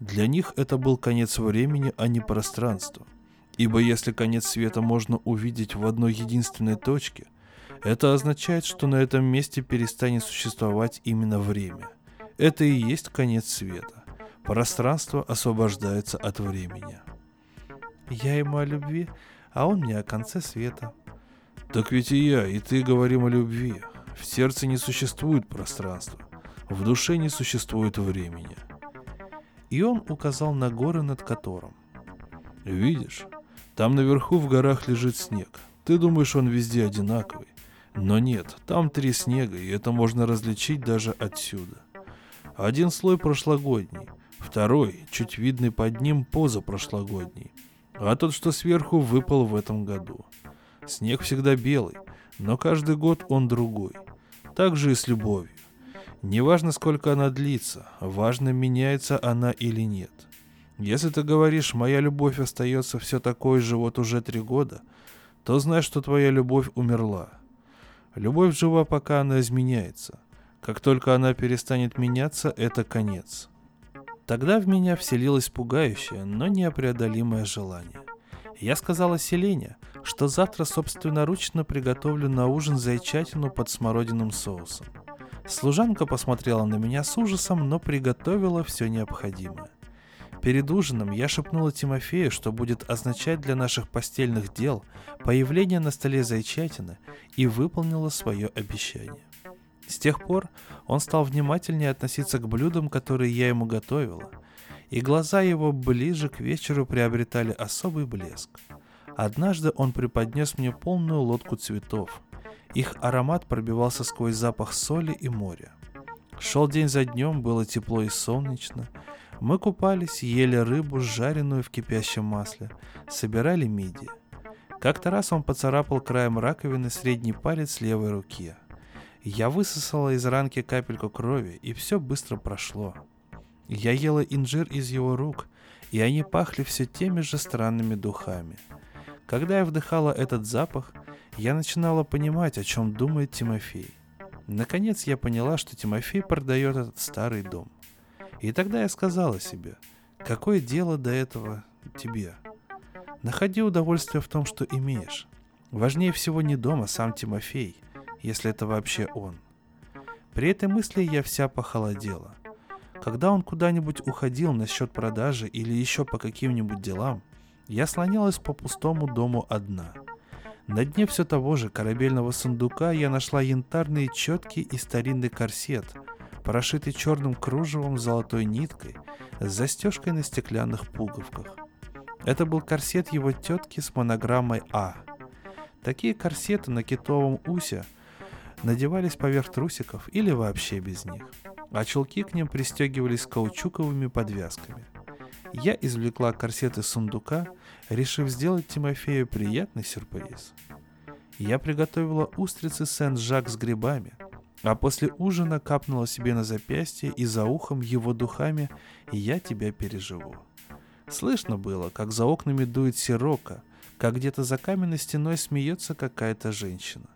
Для них это был конец времени, а не пространство. Ибо если конец света можно увидеть в одной единственной точке, это означает, что на этом месте перестанет существовать именно время. Это и есть конец света. Пространство освобождается от времени.
Я ему о любви, а он мне о конце света.
Так ведь и я, и ты говорим о любви. В сердце не существует пространства, в душе не существует времени.
И он указал на горы, над которым.
Видишь, там наверху в горах лежит снег. Ты думаешь, он везде одинаковый. Но нет, там три снега, и это можно различить даже отсюда. Один слой прошлогодний, второй, чуть видный под ним, позапрошлогодний, а тот, что сверху, выпал в этом году. Снег всегда белый, но каждый год он другой. Так же и с любовью. Неважно, сколько она длится, важно, меняется она или нет. Если ты говоришь, моя любовь остается все такой же вот уже три года, то знай, что твоя любовь умерла. Любовь жива, пока она изменяется. Как только она перестанет меняться, это конец. Тогда в меня вселилось пугающее, но непреодолимое желание. Я сказала Селене, что завтра собственноручно приготовлю на ужин зайчатину под смородиным соусом. Служанка посмотрела на меня с ужасом, но приготовила все необходимое. Перед ужином я шепнула Тимофею, что будет означать для наших постельных дел появление на столе зайчатины, и выполнила свое обещание. С тех пор он стал внимательнее относиться к блюдам, которые я ему готовила, и глаза его ближе к вечеру приобретали особый блеск. Однажды он преподнес мне полную лодку цветов. Их аромат пробивался сквозь запах соли и моря. Шел день за днем, было тепло и солнечно. Мы купались, ели рыбу, жареную в кипящем масле, собирали мидии.
Как-то раз он поцарапал краем раковины средний палец левой руки. Я высосала из ранки капельку крови, и все быстро прошло. Я ела инжир из его рук, и они пахли все теми же странными духами. Когда я вдыхала этот запах, я начинала понимать, о чем думает Тимофей. Наконец я поняла, что Тимофей продает этот старый дом. И тогда я сказала себе, какое дело до этого тебе? Находи удовольствие в том, что имеешь. Важнее всего не дом, а сам Тимофей, если это вообще он. При этой мысли я вся похолодела. Когда он куда-нибудь уходил насчет продажи или еще по каким-нибудь делам, я слонялась по пустому дому одна. На дне все того же корабельного сундука я нашла янтарные четки и старинный корсет – прошитый черным кружевом с золотой ниткой, с застежкой на стеклянных пуговках. Это был корсет его тетки с монограммой А. Такие корсеты на китовом усе надевались поверх трусиков или вообще без них, а чулки к ним пристегивались каучуковыми подвязками. Я извлекла корсет из сундука, решив сделать Тимофею приятный сюрприз. Я приготовила устрицы Сен-Жак с грибами – а после ужина капнула себе на запястье и за ухом его духами «Я тебя переживу». Слышно было, как за окнами дует сирока, как где-то за каменной стеной смеется какая-то женщина.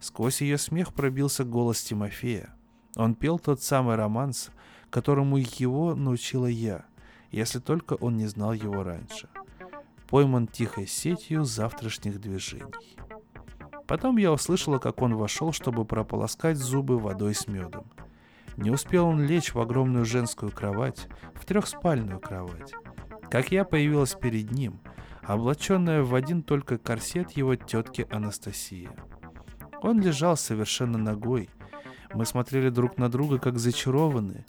Сквозь ее смех пробился голос Тимофея. Он пел тот самый романс, которому его научила я, если только он не знал его раньше. Пойман тихой сетью завтрашних движений. Потом я услышала, как он вошел, чтобы прополоскать зубы водой с медом. Не успел он лечь в огромную женскую кровать, в трехспальную кровать. Как я появилась перед ним, облаченная в один только корсет его тетки Анастасии. Он лежал совершенно ногой. Мы смотрели друг на друга, как зачарованные.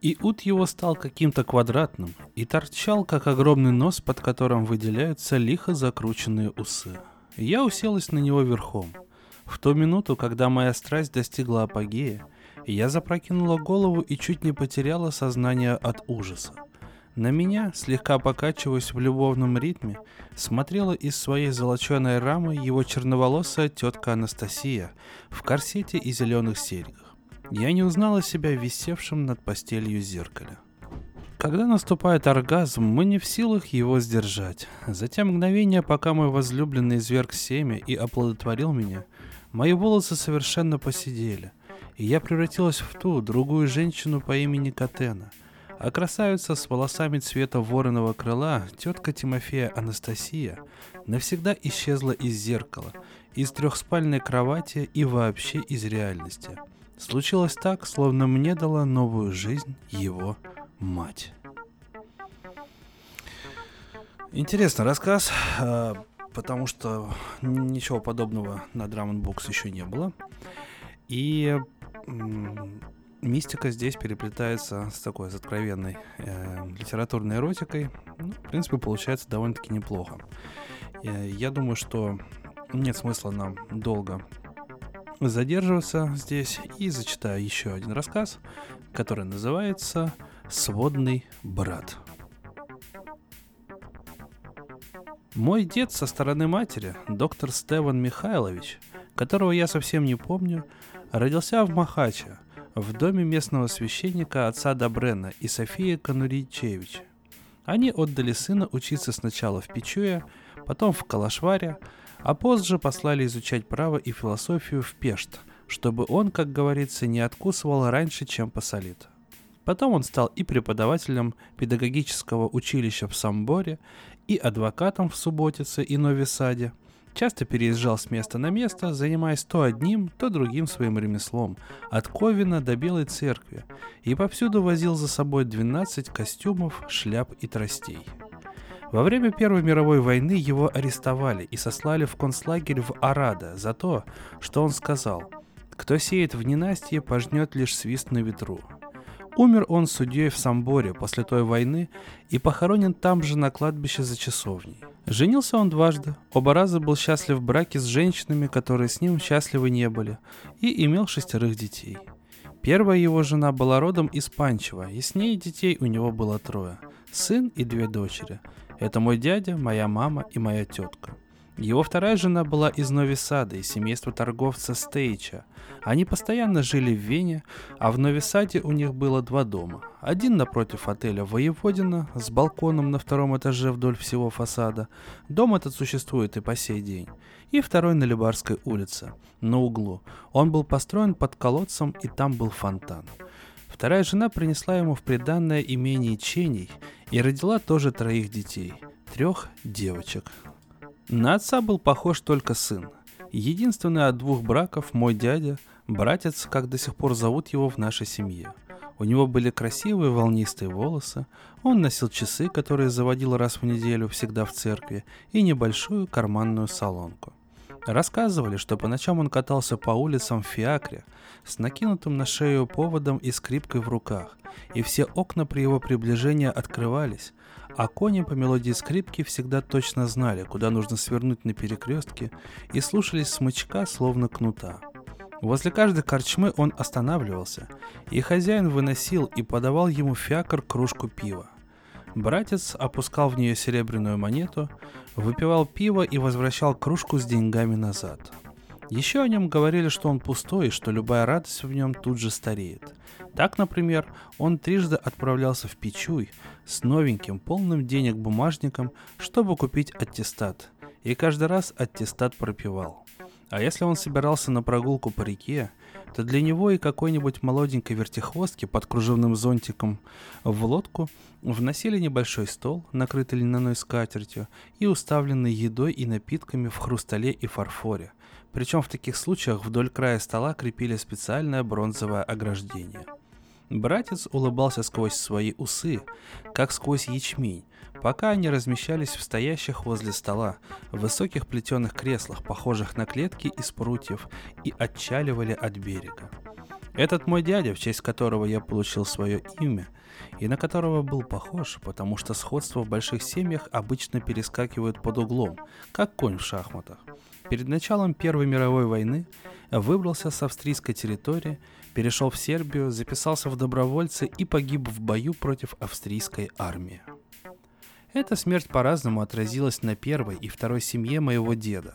И ут его стал каким-то квадратным и торчал, как огромный нос, под которым выделяются лихо закрученные усы. Я уселась на него верхом. В ту минуту, когда моя страсть достигла апогея, я запрокинула голову и чуть не потеряла сознание от ужаса. На меня, слегка покачиваясь в любовном ритме, смотрела из своей золоченой рамы его черноволосая тетка Анастасия в корсете и зеленых серьгах. Я не узнала себя висевшим над постелью зеркаля. Когда наступает оргазм, мы не в силах его сдержать. За те мгновения, пока мой возлюбленный изверг семя и оплодотворил меня, мои волосы совершенно посидели, и я превратилась в ту, другую женщину по имени Катена. А красавица с волосами цвета вороного крыла, тетка Тимофея Анастасия, навсегда исчезла из зеркала, из трехспальной кровати и вообще из реальности. Случилось так, словно мне дала новую жизнь его мать. Интересный рассказ, а, потому что ничего подобного на Drum Books еще не было. И мистика здесь переплетается с такой с откровенной э, литературной эротикой. Ну, в принципе, получается довольно-таки неплохо. Э, я думаю, что нет смысла нам долго задерживаться здесь и зачитаю еще один рассказ, который называется Сводный брат. Мой дед со стороны матери, доктор Стеван Михайлович, которого я совсем не помню, родился в Махаче, в доме местного священника отца Добрена и Софии Конуричевич. Они отдали сына учиться сначала в Пичуе, потом в Калашваре, а позже послали изучать право и философию в Пешт, чтобы он, как говорится, не откусывал раньше, чем посолит. Потом он стал и преподавателем педагогического училища в Самборе, и адвокатом в Субботице и Новисаде. Часто переезжал с места на место, занимаясь то одним, то другим своим ремеслом, от Ковина до Белой Церкви, и повсюду возил за собой 12 костюмов, шляп и тростей. Во время Первой мировой войны его арестовали и сослали в концлагерь в Арада за то, что он сказал «Кто сеет в ненастье, пожнет лишь свист на ветру». Умер он судьей в Самборе после той войны и похоронен там же на кладбище за часовней. Женился он дважды, оба раза был счастлив в браке с женщинами, которые с ним счастливы не были, и имел шестерых детей. Первая его жена была родом из Панчева, и с ней детей у него было трое. Сын и две дочери. Это мой дядя, моя мама и моя тетка.
Его вторая жена была из Новисада, из семейства торговца Стейча. Они постоянно жили в Вене, а в Новисаде у них было два дома. Один напротив отеля Воеводина с балконом на втором этаже вдоль всего фасада. Дом этот существует и по сей день. И второй на Любарской улице, на углу. Он был построен под колодцем, и там был фонтан. Вторая жена принесла ему в приданное имение Ченей и родила тоже троих детей, трех девочек, на отца был похож только сын. Единственный от двух браков мой дядя, братец, как до сих пор зовут его в нашей семье. У него были красивые волнистые волосы, он носил часы, которые заводил раз в неделю всегда в церкви, и небольшую карманную салонку. Рассказывали, что по ночам он катался по улицам в фиакре с накинутым на шею поводом и скрипкой в руках, и все окна при его приближении открывались, а кони по мелодии скрипки всегда точно знали, куда нужно свернуть на перекрестке, и слушались смычка, словно кнута. Возле каждой корчмы он останавливался, и хозяин выносил и подавал ему фиакр кружку пива. Братец опускал в нее серебряную монету, выпивал пиво и возвращал кружку с деньгами назад. Еще о нем говорили, что он пустой и что любая радость в нем тут же стареет. Так, например, он трижды отправлялся в Пичуй с новеньким, полным денег бумажником, чтобы купить аттестат, и каждый раз аттестат пропивал. А если он собирался на прогулку по реке, то для него и какой-нибудь молоденькой вертихвостки под кружевным зонтиком в лодку вносили небольшой стол, накрытый льняной скатертью и уставленный едой и напитками в хрустале и фарфоре. Причем в таких случаях вдоль края стола крепили специальное бронзовое ограждение – Братец улыбался сквозь свои усы, как сквозь ячмень, пока они размещались в стоящих возле стола, в высоких плетеных креслах, похожих на клетки из прутьев, и отчаливали от берега. Этот мой дядя, в честь которого я получил свое имя, и на которого был похож, потому что сходство в больших семьях обычно перескакивают под углом, как конь в шахматах. Перед началом Первой мировой войны выбрался с австрийской территории, перешел в Сербию, записался в добровольцы и погиб в бою против австрийской армии. Эта смерть по-разному отразилась на первой и второй семье моего деда.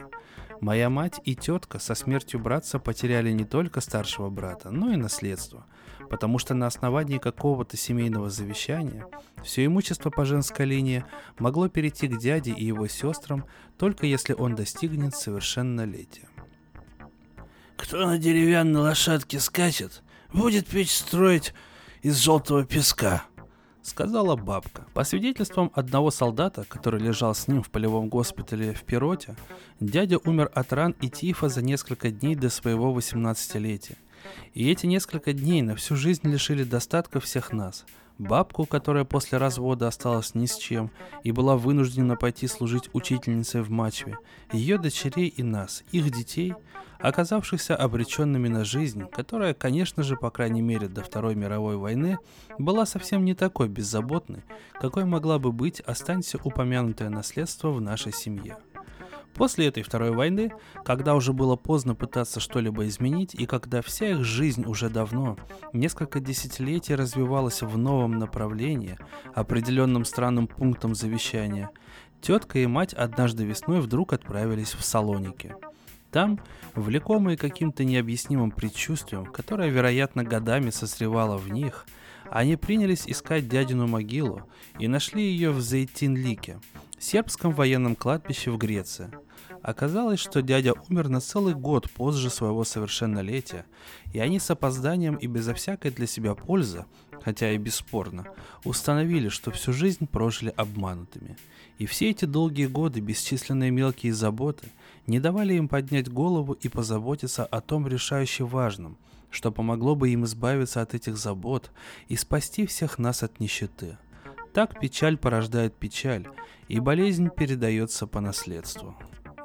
Моя мать и тетка со смертью братца потеряли не только старшего брата, но и наследство, потому что на основании какого-то семейного завещания все имущество по женской линии могло перейти к дяде и его сестрам только если он достигнет совершеннолетия.
Кто на деревянной лошадке скачет, будет печь строить из желтого песка», —
сказала бабка. По свидетельствам одного солдата, который лежал с ним в полевом госпитале в Пироте, дядя умер от ран и тифа за несколько дней до своего 18-летия. И эти несколько дней на всю жизнь лишили достатка всех нас. Бабку, которая после развода осталась ни с чем и была вынуждена пойти служить учительницей в Мачве, ее дочерей и нас, их детей, оказавшихся обреченными на жизнь, которая, конечно же, по крайней мере до Второй мировой войны, была совсем не такой беззаботной, какой могла бы быть, останься упомянутое наследство в нашей семье. После этой Второй войны, когда уже было поздно пытаться что-либо изменить, и когда вся их жизнь уже давно, несколько десятилетий развивалась в новом направлении, определенным странным пунктом завещания, тетка и мать однажды весной вдруг отправились в Салоники – там, влекомые каким-то необъяснимым предчувствием, которое, вероятно, годами созревало в них, они принялись искать дядину могилу и нашли ее в Зейтинлике, сербском военном кладбище в Греции. Оказалось, что дядя умер на целый год позже своего совершеннолетия, и они с опозданием и безо всякой для себя пользы, хотя и бесспорно, установили, что всю жизнь прожили обманутыми. И все эти долгие годы бесчисленные мелкие заботы – не давали им поднять голову и позаботиться о том решающе важном, что помогло бы им избавиться от этих забот и спасти всех нас от нищеты. Так печаль порождает печаль, и болезнь передается по наследству.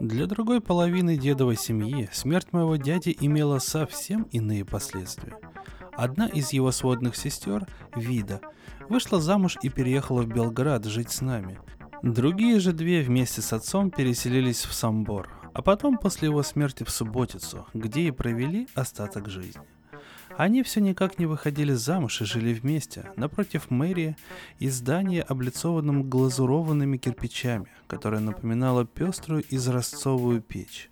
Для другой половины дедовой семьи смерть моего дяди имела совсем иные последствия. Одна из его сводных сестер, Вида, вышла замуж и переехала в Белград жить с нами. Другие же две вместе с отцом переселились в Самбор, а потом после его смерти в Субботицу, где и провели остаток жизни. Они все никак не выходили замуж и жили вместе, напротив мэрии и здания, облицованном глазурованными кирпичами, которое напоминало пеструю изразцовую печь.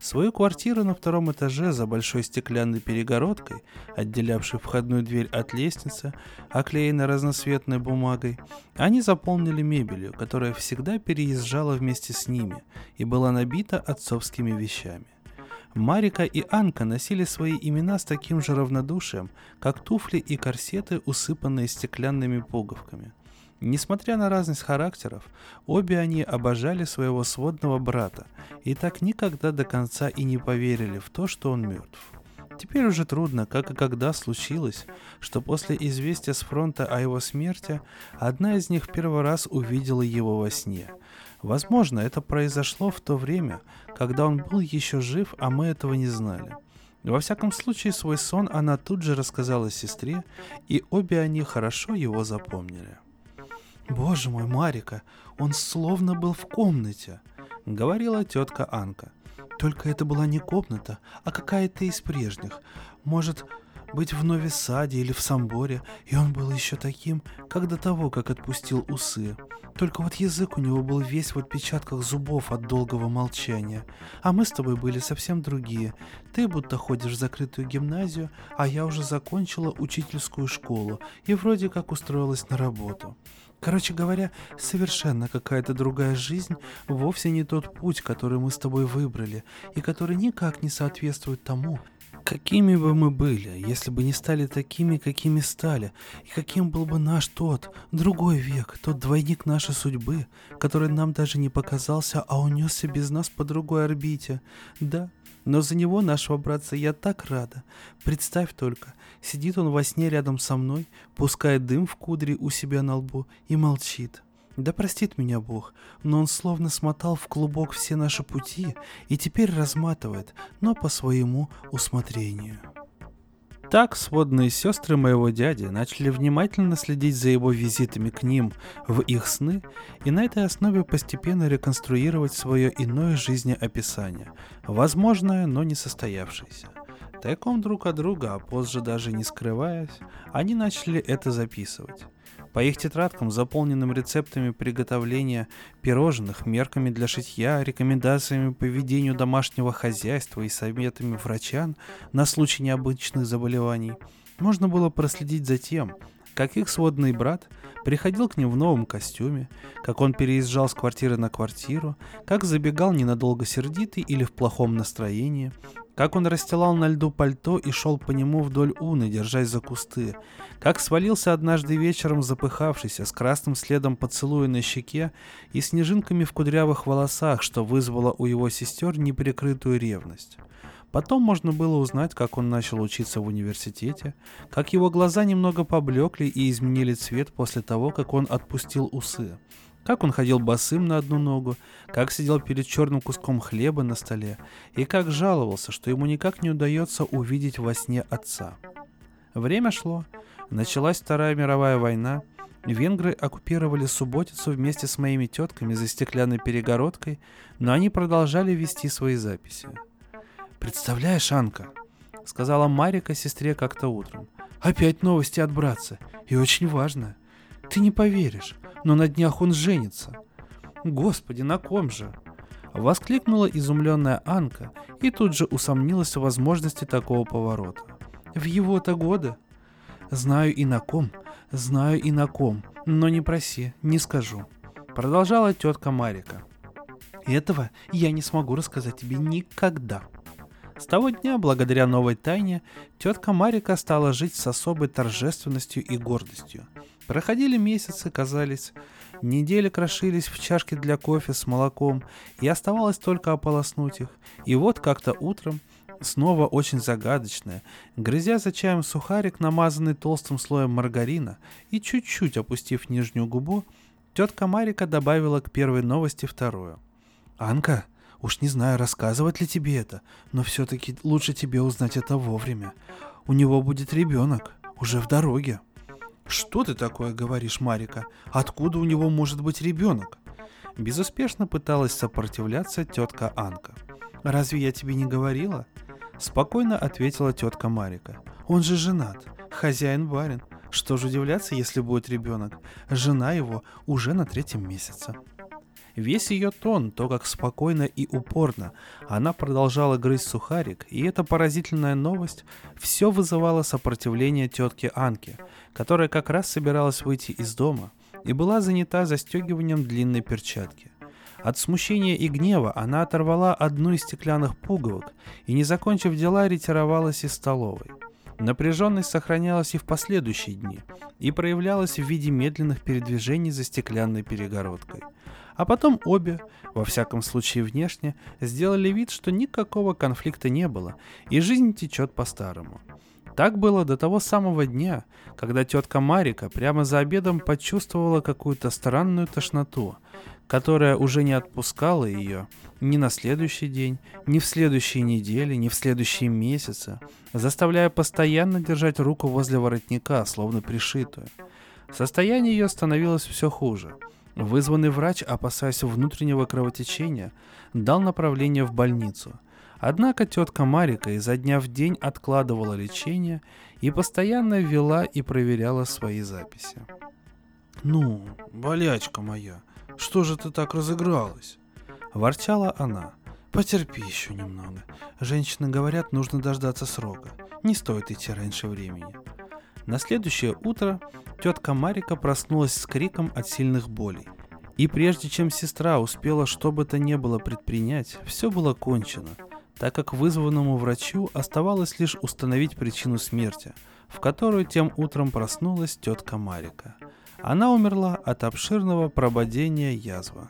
Свою квартиру на втором этаже за большой стеклянной перегородкой, отделявшей входную дверь от лестницы, оклеенной разноцветной бумагой, они заполнили мебелью, которая всегда переезжала вместе с ними и была набита отцовскими вещами. Марика и Анка носили свои имена с таким же равнодушием, как туфли и корсеты, усыпанные стеклянными пуговками. Несмотря на разность характеров, обе они обожали своего сводного брата и так никогда до конца и не поверили в то, что он мертв. Теперь уже трудно, как и когда случилось, что после известия с фронта о его смерти, одна из них в первый раз увидела его во сне. Возможно, это произошло в то время, когда он был еще жив, а мы этого не знали. Во всяком случае, свой сон она тут же рассказала сестре, и обе они хорошо его запомнили. «Боже мой, Марика, он словно был в комнате», — говорила тетка Анка. «Только это была не комната, а какая-то из прежних. Может, быть в Нови-Саде или в Самборе, и он был еще таким, как до того, как отпустил усы. Только вот язык у него был весь в отпечатках зубов от долгого молчания. А мы с тобой были совсем другие. Ты будто ходишь в закрытую гимназию, а я уже закончила учительскую школу и вроде как устроилась на работу. Короче говоря, совершенно какая-то другая жизнь, вовсе не тот путь, который мы с тобой выбрали, и который никак не соответствует тому, какими бы мы были, если бы не стали такими, какими стали, и каким был бы наш тот, другой век, тот двойник нашей судьбы, который нам даже не показался, а унесся без нас по другой орбите. Да, но за него, нашего братца, я так рада. Представь только, сидит он во сне рядом со мной, пускает дым в кудри у себя на лбу и молчит. Да простит меня Бог, но он словно смотал в клубок все наши пути и теперь разматывает, но по своему усмотрению. Так сводные сестры моего дяди начали внимательно следить за его визитами к ним в их сны и на этой основе постепенно реконструировать свое иное жизнеописание, возможное, но не состоявшееся. Тайком друг от друга, а позже даже не скрываясь, они начали это записывать. По их тетрадкам, заполненным рецептами приготовления пирожных, мерками для шитья, рекомендациями по ведению домашнего хозяйства и советами врачан на случай необычных заболеваний, можно было проследить за тем, как их сводный брат приходил к ним в новом костюме, как он переезжал с квартиры на квартиру, как забегал ненадолго сердитый или в плохом настроении, как он расстилал на льду пальто и шел по нему вдоль уны, держась за кусты, как свалился однажды вечером запыхавшийся, с красным следом поцелуя на щеке и снежинками в кудрявых волосах, что вызвало у его сестер неприкрытую ревность. Потом можно было узнать, как он начал учиться в университете, как его глаза немного поблекли и изменили цвет после того, как он отпустил усы, как он ходил босым на одну ногу, как сидел перед черным куском хлеба на столе и как жаловался, что ему никак не удается увидеть во сне отца. Время шло. Началась Вторая мировая война. Венгры оккупировали Субботицу вместе с моими тетками за стеклянной перегородкой, но они продолжали вести свои записи. «Представляешь, Анка?» — сказала Марика сестре как-то утром. «Опять новости от братца. И очень важно. Ты не поверишь но на днях он женится. Господи, на ком же? Воскликнула изумленная Анка и тут же усомнилась в возможности такого поворота. В его-то годы? Знаю и на ком, знаю и на ком, но не проси, не скажу. Продолжала тетка Марика. Этого я не смогу рассказать тебе никогда. С того дня, благодаря новой тайне, тетка Марика стала жить с особой торжественностью и гордостью. Проходили месяцы, казались, недели крошились в чашке для кофе с молоком, и оставалось только ополоснуть их. И вот как-то утром, снова очень загадочная, грызя за чаем сухарик, намазанный толстым слоем маргарина, и чуть-чуть опустив нижнюю губу, тетка Марика добавила к первой новости вторую. «Анка, Уж не знаю, рассказывать ли тебе это, но все-таки лучше тебе узнать это вовремя. У него будет ребенок, уже в дороге. Что ты такое говоришь, Марика? Откуда у него может быть ребенок? Безуспешно пыталась сопротивляться тетка Анка. Разве я тебе не говорила? Спокойно ответила тетка Марика. Он же женат, хозяин барин. Что же удивляться, если будет ребенок? Жена его уже на третьем месяце. Весь ее тон, то как спокойно и упорно она продолжала грызть сухарик, и эта поразительная новость все вызывало сопротивление тетки Анки, которая как раз собиралась выйти из дома и была занята застегиванием длинной перчатки. От смущения и гнева она оторвала одну из стеклянных пуговок и, не закончив дела, ретировалась из столовой. Напряженность сохранялась и в последующие дни и проявлялась в виде медленных передвижений за стеклянной перегородкой – а потом обе, во всяком случае внешне, сделали вид, что никакого конфликта не было, и жизнь течет по-старому. Так было до того самого дня, когда тетка Марика прямо за обедом почувствовала какую-то странную тошноту, которая уже не отпускала ее ни на следующий день, ни в следующие недели, ни в следующие месяцы, заставляя постоянно держать руку возле воротника, словно пришитую. Состояние ее становилось все хуже – Вызванный врач, опасаясь внутреннего кровотечения, дал направление в больницу. Однако тетка Марика изо дня в день откладывала лечение и постоянно вела и проверяла свои записи.
«Ну, болячка моя, что же ты так разыгралась?»
Ворчала она. «Потерпи еще немного. Женщины говорят, нужно дождаться срока. Не стоит идти раньше времени». На следующее утро тетка Марика проснулась с криком от сильных болей. И прежде чем сестра успела что бы то ни было предпринять, все было кончено, так как вызванному врачу оставалось лишь установить причину смерти, в которую тем утром проснулась тетка Марика. Она умерла от обширного прободения язвы.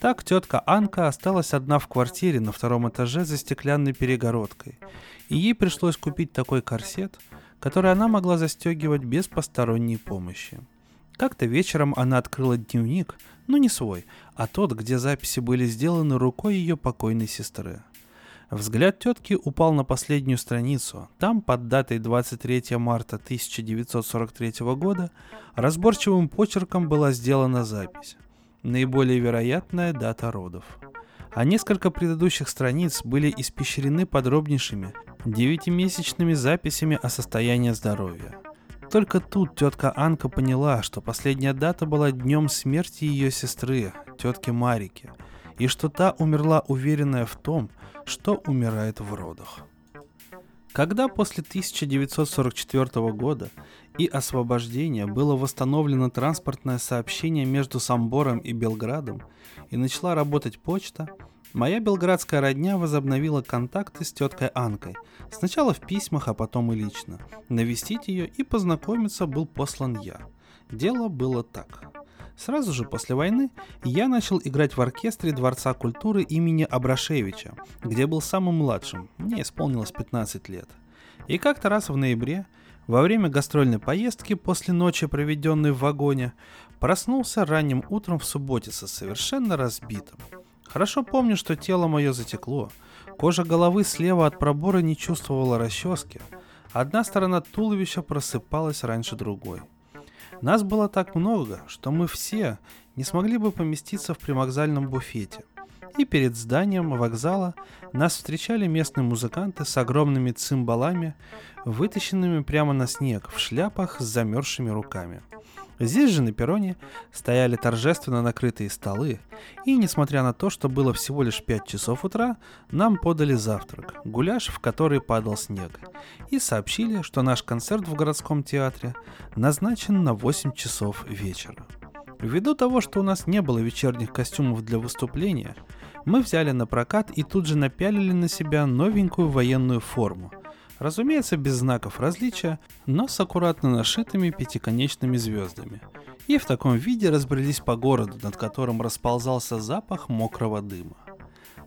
Так тетка Анка осталась одна в квартире на втором этаже за стеклянной перегородкой, и ей пришлось купить такой корсет – который она могла застегивать без посторонней помощи. Как-то вечером она открыла дневник, но не свой, а тот, где записи были сделаны рукой ее покойной сестры. Взгляд тетки упал на последнюю страницу. Там, под датой 23 марта 1943 года, разборчивым почерком была сделана запись. Наиболее вероятная дата родов. А несколько предыдущих страниц были испещрены подробнейшими девятимесячными записями о состоянии здоровья. Только тут тетка Анка поняла, что последняя дата была днем смерти ее сестры, тетки Марики, и что та умерла уверенная в том, что умирает в родах. Когда после 1944 года и освобождения было восстановлено транспортное сообщение между Самбором и Белградом и начала работать почта, Моя белградская родня возобновила контакты с теткой Анкой. Сначала в письмах, а потом и лично. Навестить ее и познакомиться был послан я. Дело было так. Сразу же после войны я начал играть в оркестре Дворца культуры имени Абрашевича, где был самым младшим, мне исполнилось 15 лет. И как-то раз в ноябре, во время гастрольной поездки после ночи, проведенной в вагоне, проснулся ранним утром в субботице совершенно разбитым – Хорошо помню, что тело мое затекло. Кожа головы слева от пробора не чувствовала расчески. Одна сторона туловища просыпалась раньше другой. Нас было так много, что мы все не смогли бы поместиться в примокзальном буфете. И перед зданием вокзала нас встречали местные музыканты с огромными цимбалами, вытащенными прямо на снег, в шляпах с замерзшими руками – Здесь же на перроне стояли торжественно накрытые столы, и несмотря на то, что было всего лишь 5 часов утра, нам подали завтрак, гуляш, в который падал снег, и сообщили, что наш концерт в городском театре назначен на 8 часов вечера. Ввиду того, что у нас не было вечерних костюмов для выступления, мы взяли на прокат и тут же напялили на себя новенькую военную форму – Разумеется, без знаков различия, но с аккуратно нашитыми пятиконечными звездами. И в таком виде разбрелись по городу, над которым расползался запах мокрого дыма.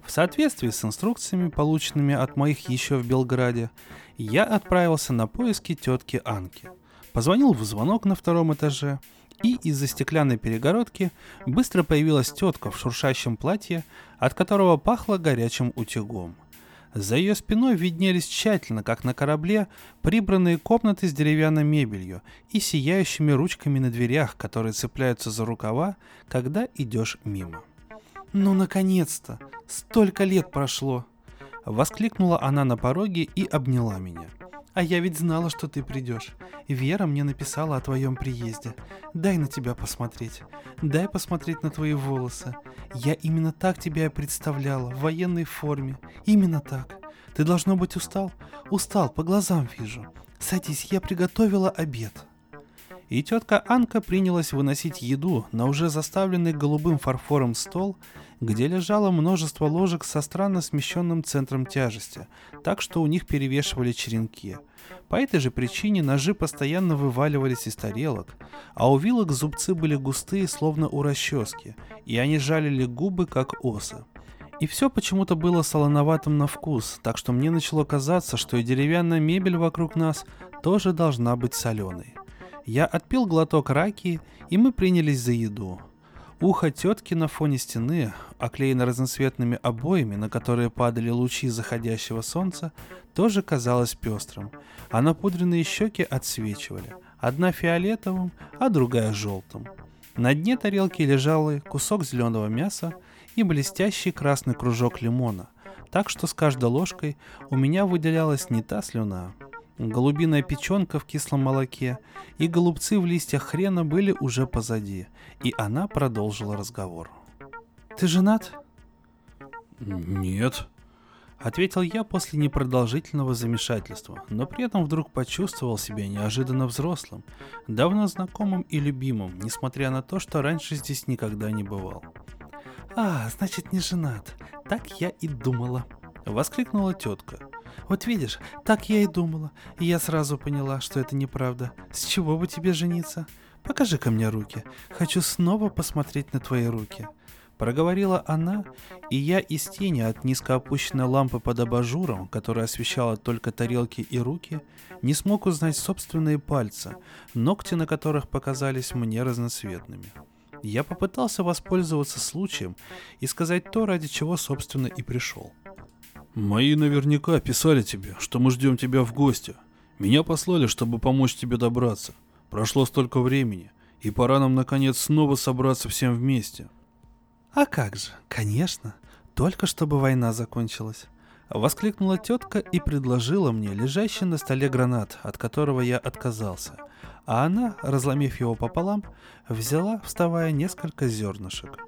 В соответствии с инструкциями, полученными от моих еще в Белграде, я отправился на поиски тетки Анки. Позвонил в звонок на втором этаже, и из-за стеклянной перегородки быстро появилась тетка в шуршащем платье, от которого пахло горячим утюгом – за ее спиной виднелись тщательно, как на корабле, прибранные комнаты с деревянной мебелью и сияющими ручками на дверях, которые цепляются за рукава, когда идешь мимо. «Ну, наконец-то! Столько лет прошло!» Воскликнула она на пороге и обняла меня. А я ведь знала, что ты придешь. Вера мне написала о твоем приезде. Дай на тебя посмотреть. Дай посмотреть на твои волосы. Я именно так тебя и представляла, в военной форме. Именно так. Ты должно быть устал? Устал, по глазам вижу. Садись, я приготовила обед. И тетка Анка принялась выносить еду на уже заставленный голубым фарфором стол, где лежало множество ложек со странно смещенным центром тяжести, так что у них перевешивали черенки. По этой же причине ножи постоянно вываливались из тарелок, а у вилок зубцы были густые, словно у расчески, и они жалили губы, как осы. И все почему-то было солоноватым на вкус, так что мне начало казаться, что и деревянная мебель вокруг нас тоже должна быть соленой. Я отпил глоток раки, и мы принялись за еду. Ухо тетки на фоне стены, оклеено разноцветными обоями, на которые падали лучи заходящего солнца, тоже казалось пестрым, а напудренные щеки отсвечивали, одна фиолетовым, а другая желтым. На дне тарелки лежал кусок зеленого мяса и блестящий красный кружок лимона, так что с каждой ложкой у меня выделялась не та слюна, Голубиная печенка в кислом молоке и голубцы в листьях хрена были уже позади, и она продолжила разговор. «Ты женат?»
«Нет», —
ответил я после непродолжительного замешательства, но при этом вдруг почувствовал себя неожиданно взрослым, давно знакомым и любимым, несмотря на то, что раньше здесь никогда не бывал. «А, значит, не женат. Так я и думала», — воскликнула тетка. Вот видишь, так я и думала. И я сразу поняла, что это неправда. С чего бы тебе жениться? Покажи-ка мне руки. Хочу снова посмотреть на твои руки. Проговорила она, и я из тени от низко опущенной лампы под абажуром, которая освещала только тарелки и руки, не смог узнать собственные пальцы, ногти на которых показались мне разноцветными. Я попытался воспользоваться случаем и сказать то, ради чего, собственно, и пришел.
Мои наверняка писали тебе, что мы ждем тебя в гости. Меня послали, чтобы помочь тебе добраться. Прошло столько времени, и пора нам, наконец, снова собраться всем вместе.
А как же, конечно, только чтобы война закончилась. Воскликнула тетка и предложила мне лежащий на столе гранат, от которого я отказался. А она, разломив его пополам, взяла, вставая, несколько зернышек.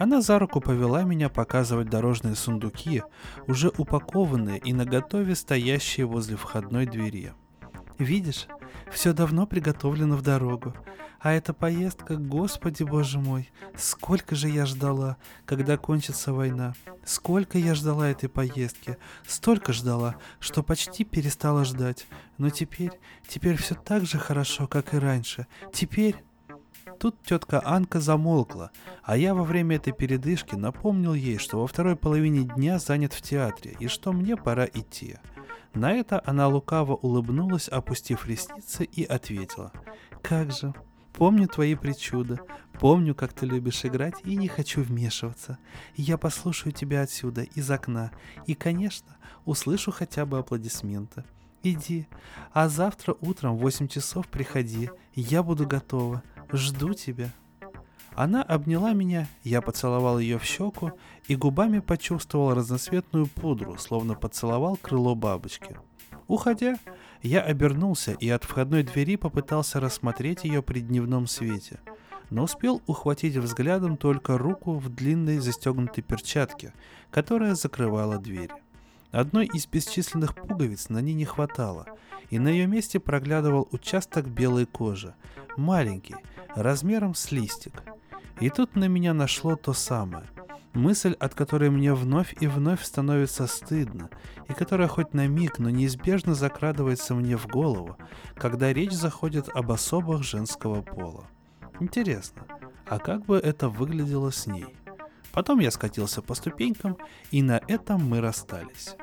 Она за руку повела меня показывать дорожные сундуки, уже упакованные и наготове стоящие возле входной двери. Видишь, все давно приготовлено в дорогу. А эта поездка, господи боже мой, сколько же я ждала, когда кончится война. Сколько я ждала этой поездки. Столько ждала, что почти перестала ждать. Но теперь, теперь все так же хорошо, как и раньше. Теперь Тут тетка Анка замолкла, а я во время этой передышки напомнил ей, что во второй половине дня занят в театре и что мне пора идти. На это она лукаво улыбнулась, опустив ресницы, и ответила. «Как же, Помню твои причуды, помню, как ты любишь играть, и не хочу вмешиваться. Я послушаю тебя отсюда, из окна, и, конечно, услышу хотя бы аплодисменты. Иди, а завтра утром в 8 часов приходи, я буду готова. Жду тебя». Она обняла меня, я поцеловал ее в щеку и губами почувствовал разноцветную пудру, словно поцеловал крыло бабочки. Уходя, я обернулся и от входной двери попытался рассмотреть ее при дневном свете, но успел ухватить взглядом только руку в длинной застегнутой перчатке, которая закрывала дверь. Одной из бесчисленных пуговиц на ней не хватало, и на ее месте проглядывал участок белой кожи, маленький, размером с листик. И тут на меня нашло то самое. Мысль, от которой мне вновь и вновь становится стыдно, и которая хоть на миг, но неизбежно закрадывается мне в голову, когда речь заходит об особах женского пола. Интересно, а как бы это выглядело с ней? Потом я скатился по ступенькам, и на этом мы расстались.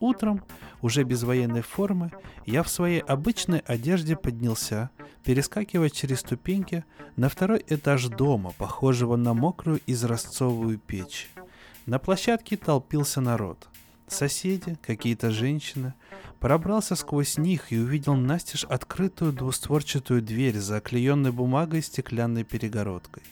Утром, уже без военной формы, я в своей обычной одежде поднялся, перескакивая через ступеньки на второй этаж дома, похожего на мокрую изразцовую печь. На площадке толпился народ. Соседи, какие-то женщины. Пробрался сквозь них и увидел настежь открытую двустворчатую дверь за оклеенной бумагой стеклянной перегородкой.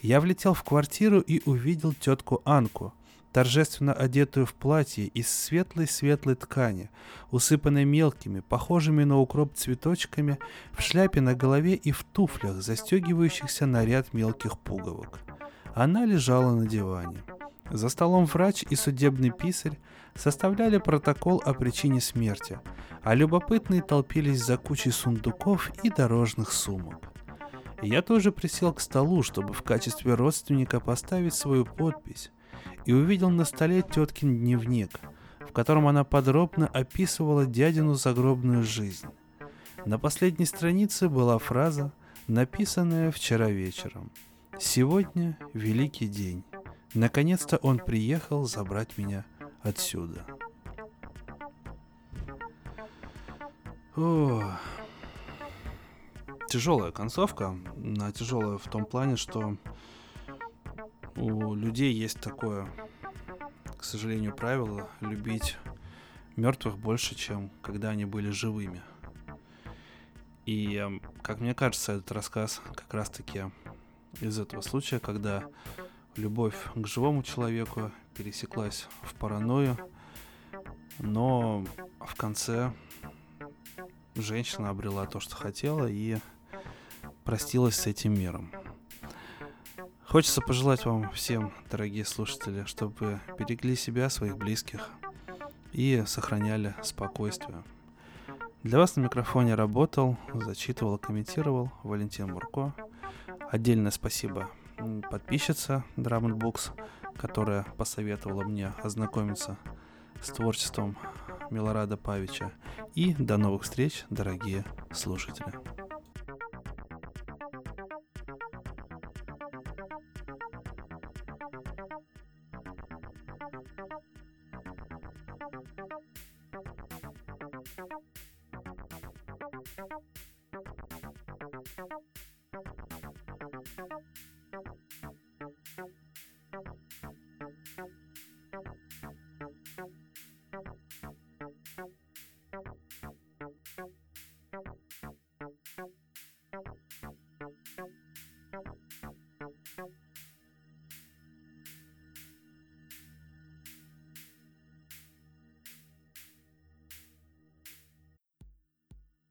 Я влетел в квартиру и увидел тетку Анку, торжественно одетую в платье из светлой-светлой ткани, усыпанной мелкими, похожими на укроп цветочками, в шляпе на голове и в туфлях, застегивающихся на ряд мелких пуговок. Она лежала на диване. За столом врач и судебный писарь составляли протокол о причине смерти, а любопытные толпились за кучей сундуков и дорожных сумок. Я тоже присел к столу, чтобы в качестве родственника поставить свою подпись, и увидел на столе теткин дневник, в котором она подробно описывала дядину загробную жизнь. На последней странице была фраза, написанная вчера вечером. «Сегодня великий день. Наконец-то он приехал забрать меня отсюда». О, тяжелая концовка. Тяжелая в том плане, что у людей есть такое, к сожалению, правило любить мертвых больше, чем когда они были живыми. И, эм, как мне кажется, этот рассказ как раз-таки из этого случая, когда любовь к живому человеку пересеклась в паранойю, но в конце женщина обрела то, что хотела, и простилась с этим миром. Хочется пожелать вам всем, дорогие слушатели, чтобы берегли себя, своих близких и сохраняли спокойствие. Для вас на микрофоне работал, зачитывал, комментировал Валентин Мурко. Отдельное спасибо подписчица Drum которая посоветовала мне ознакомиться с творчеством Милорада Павича. И до новых встреч, дорогие слушатели.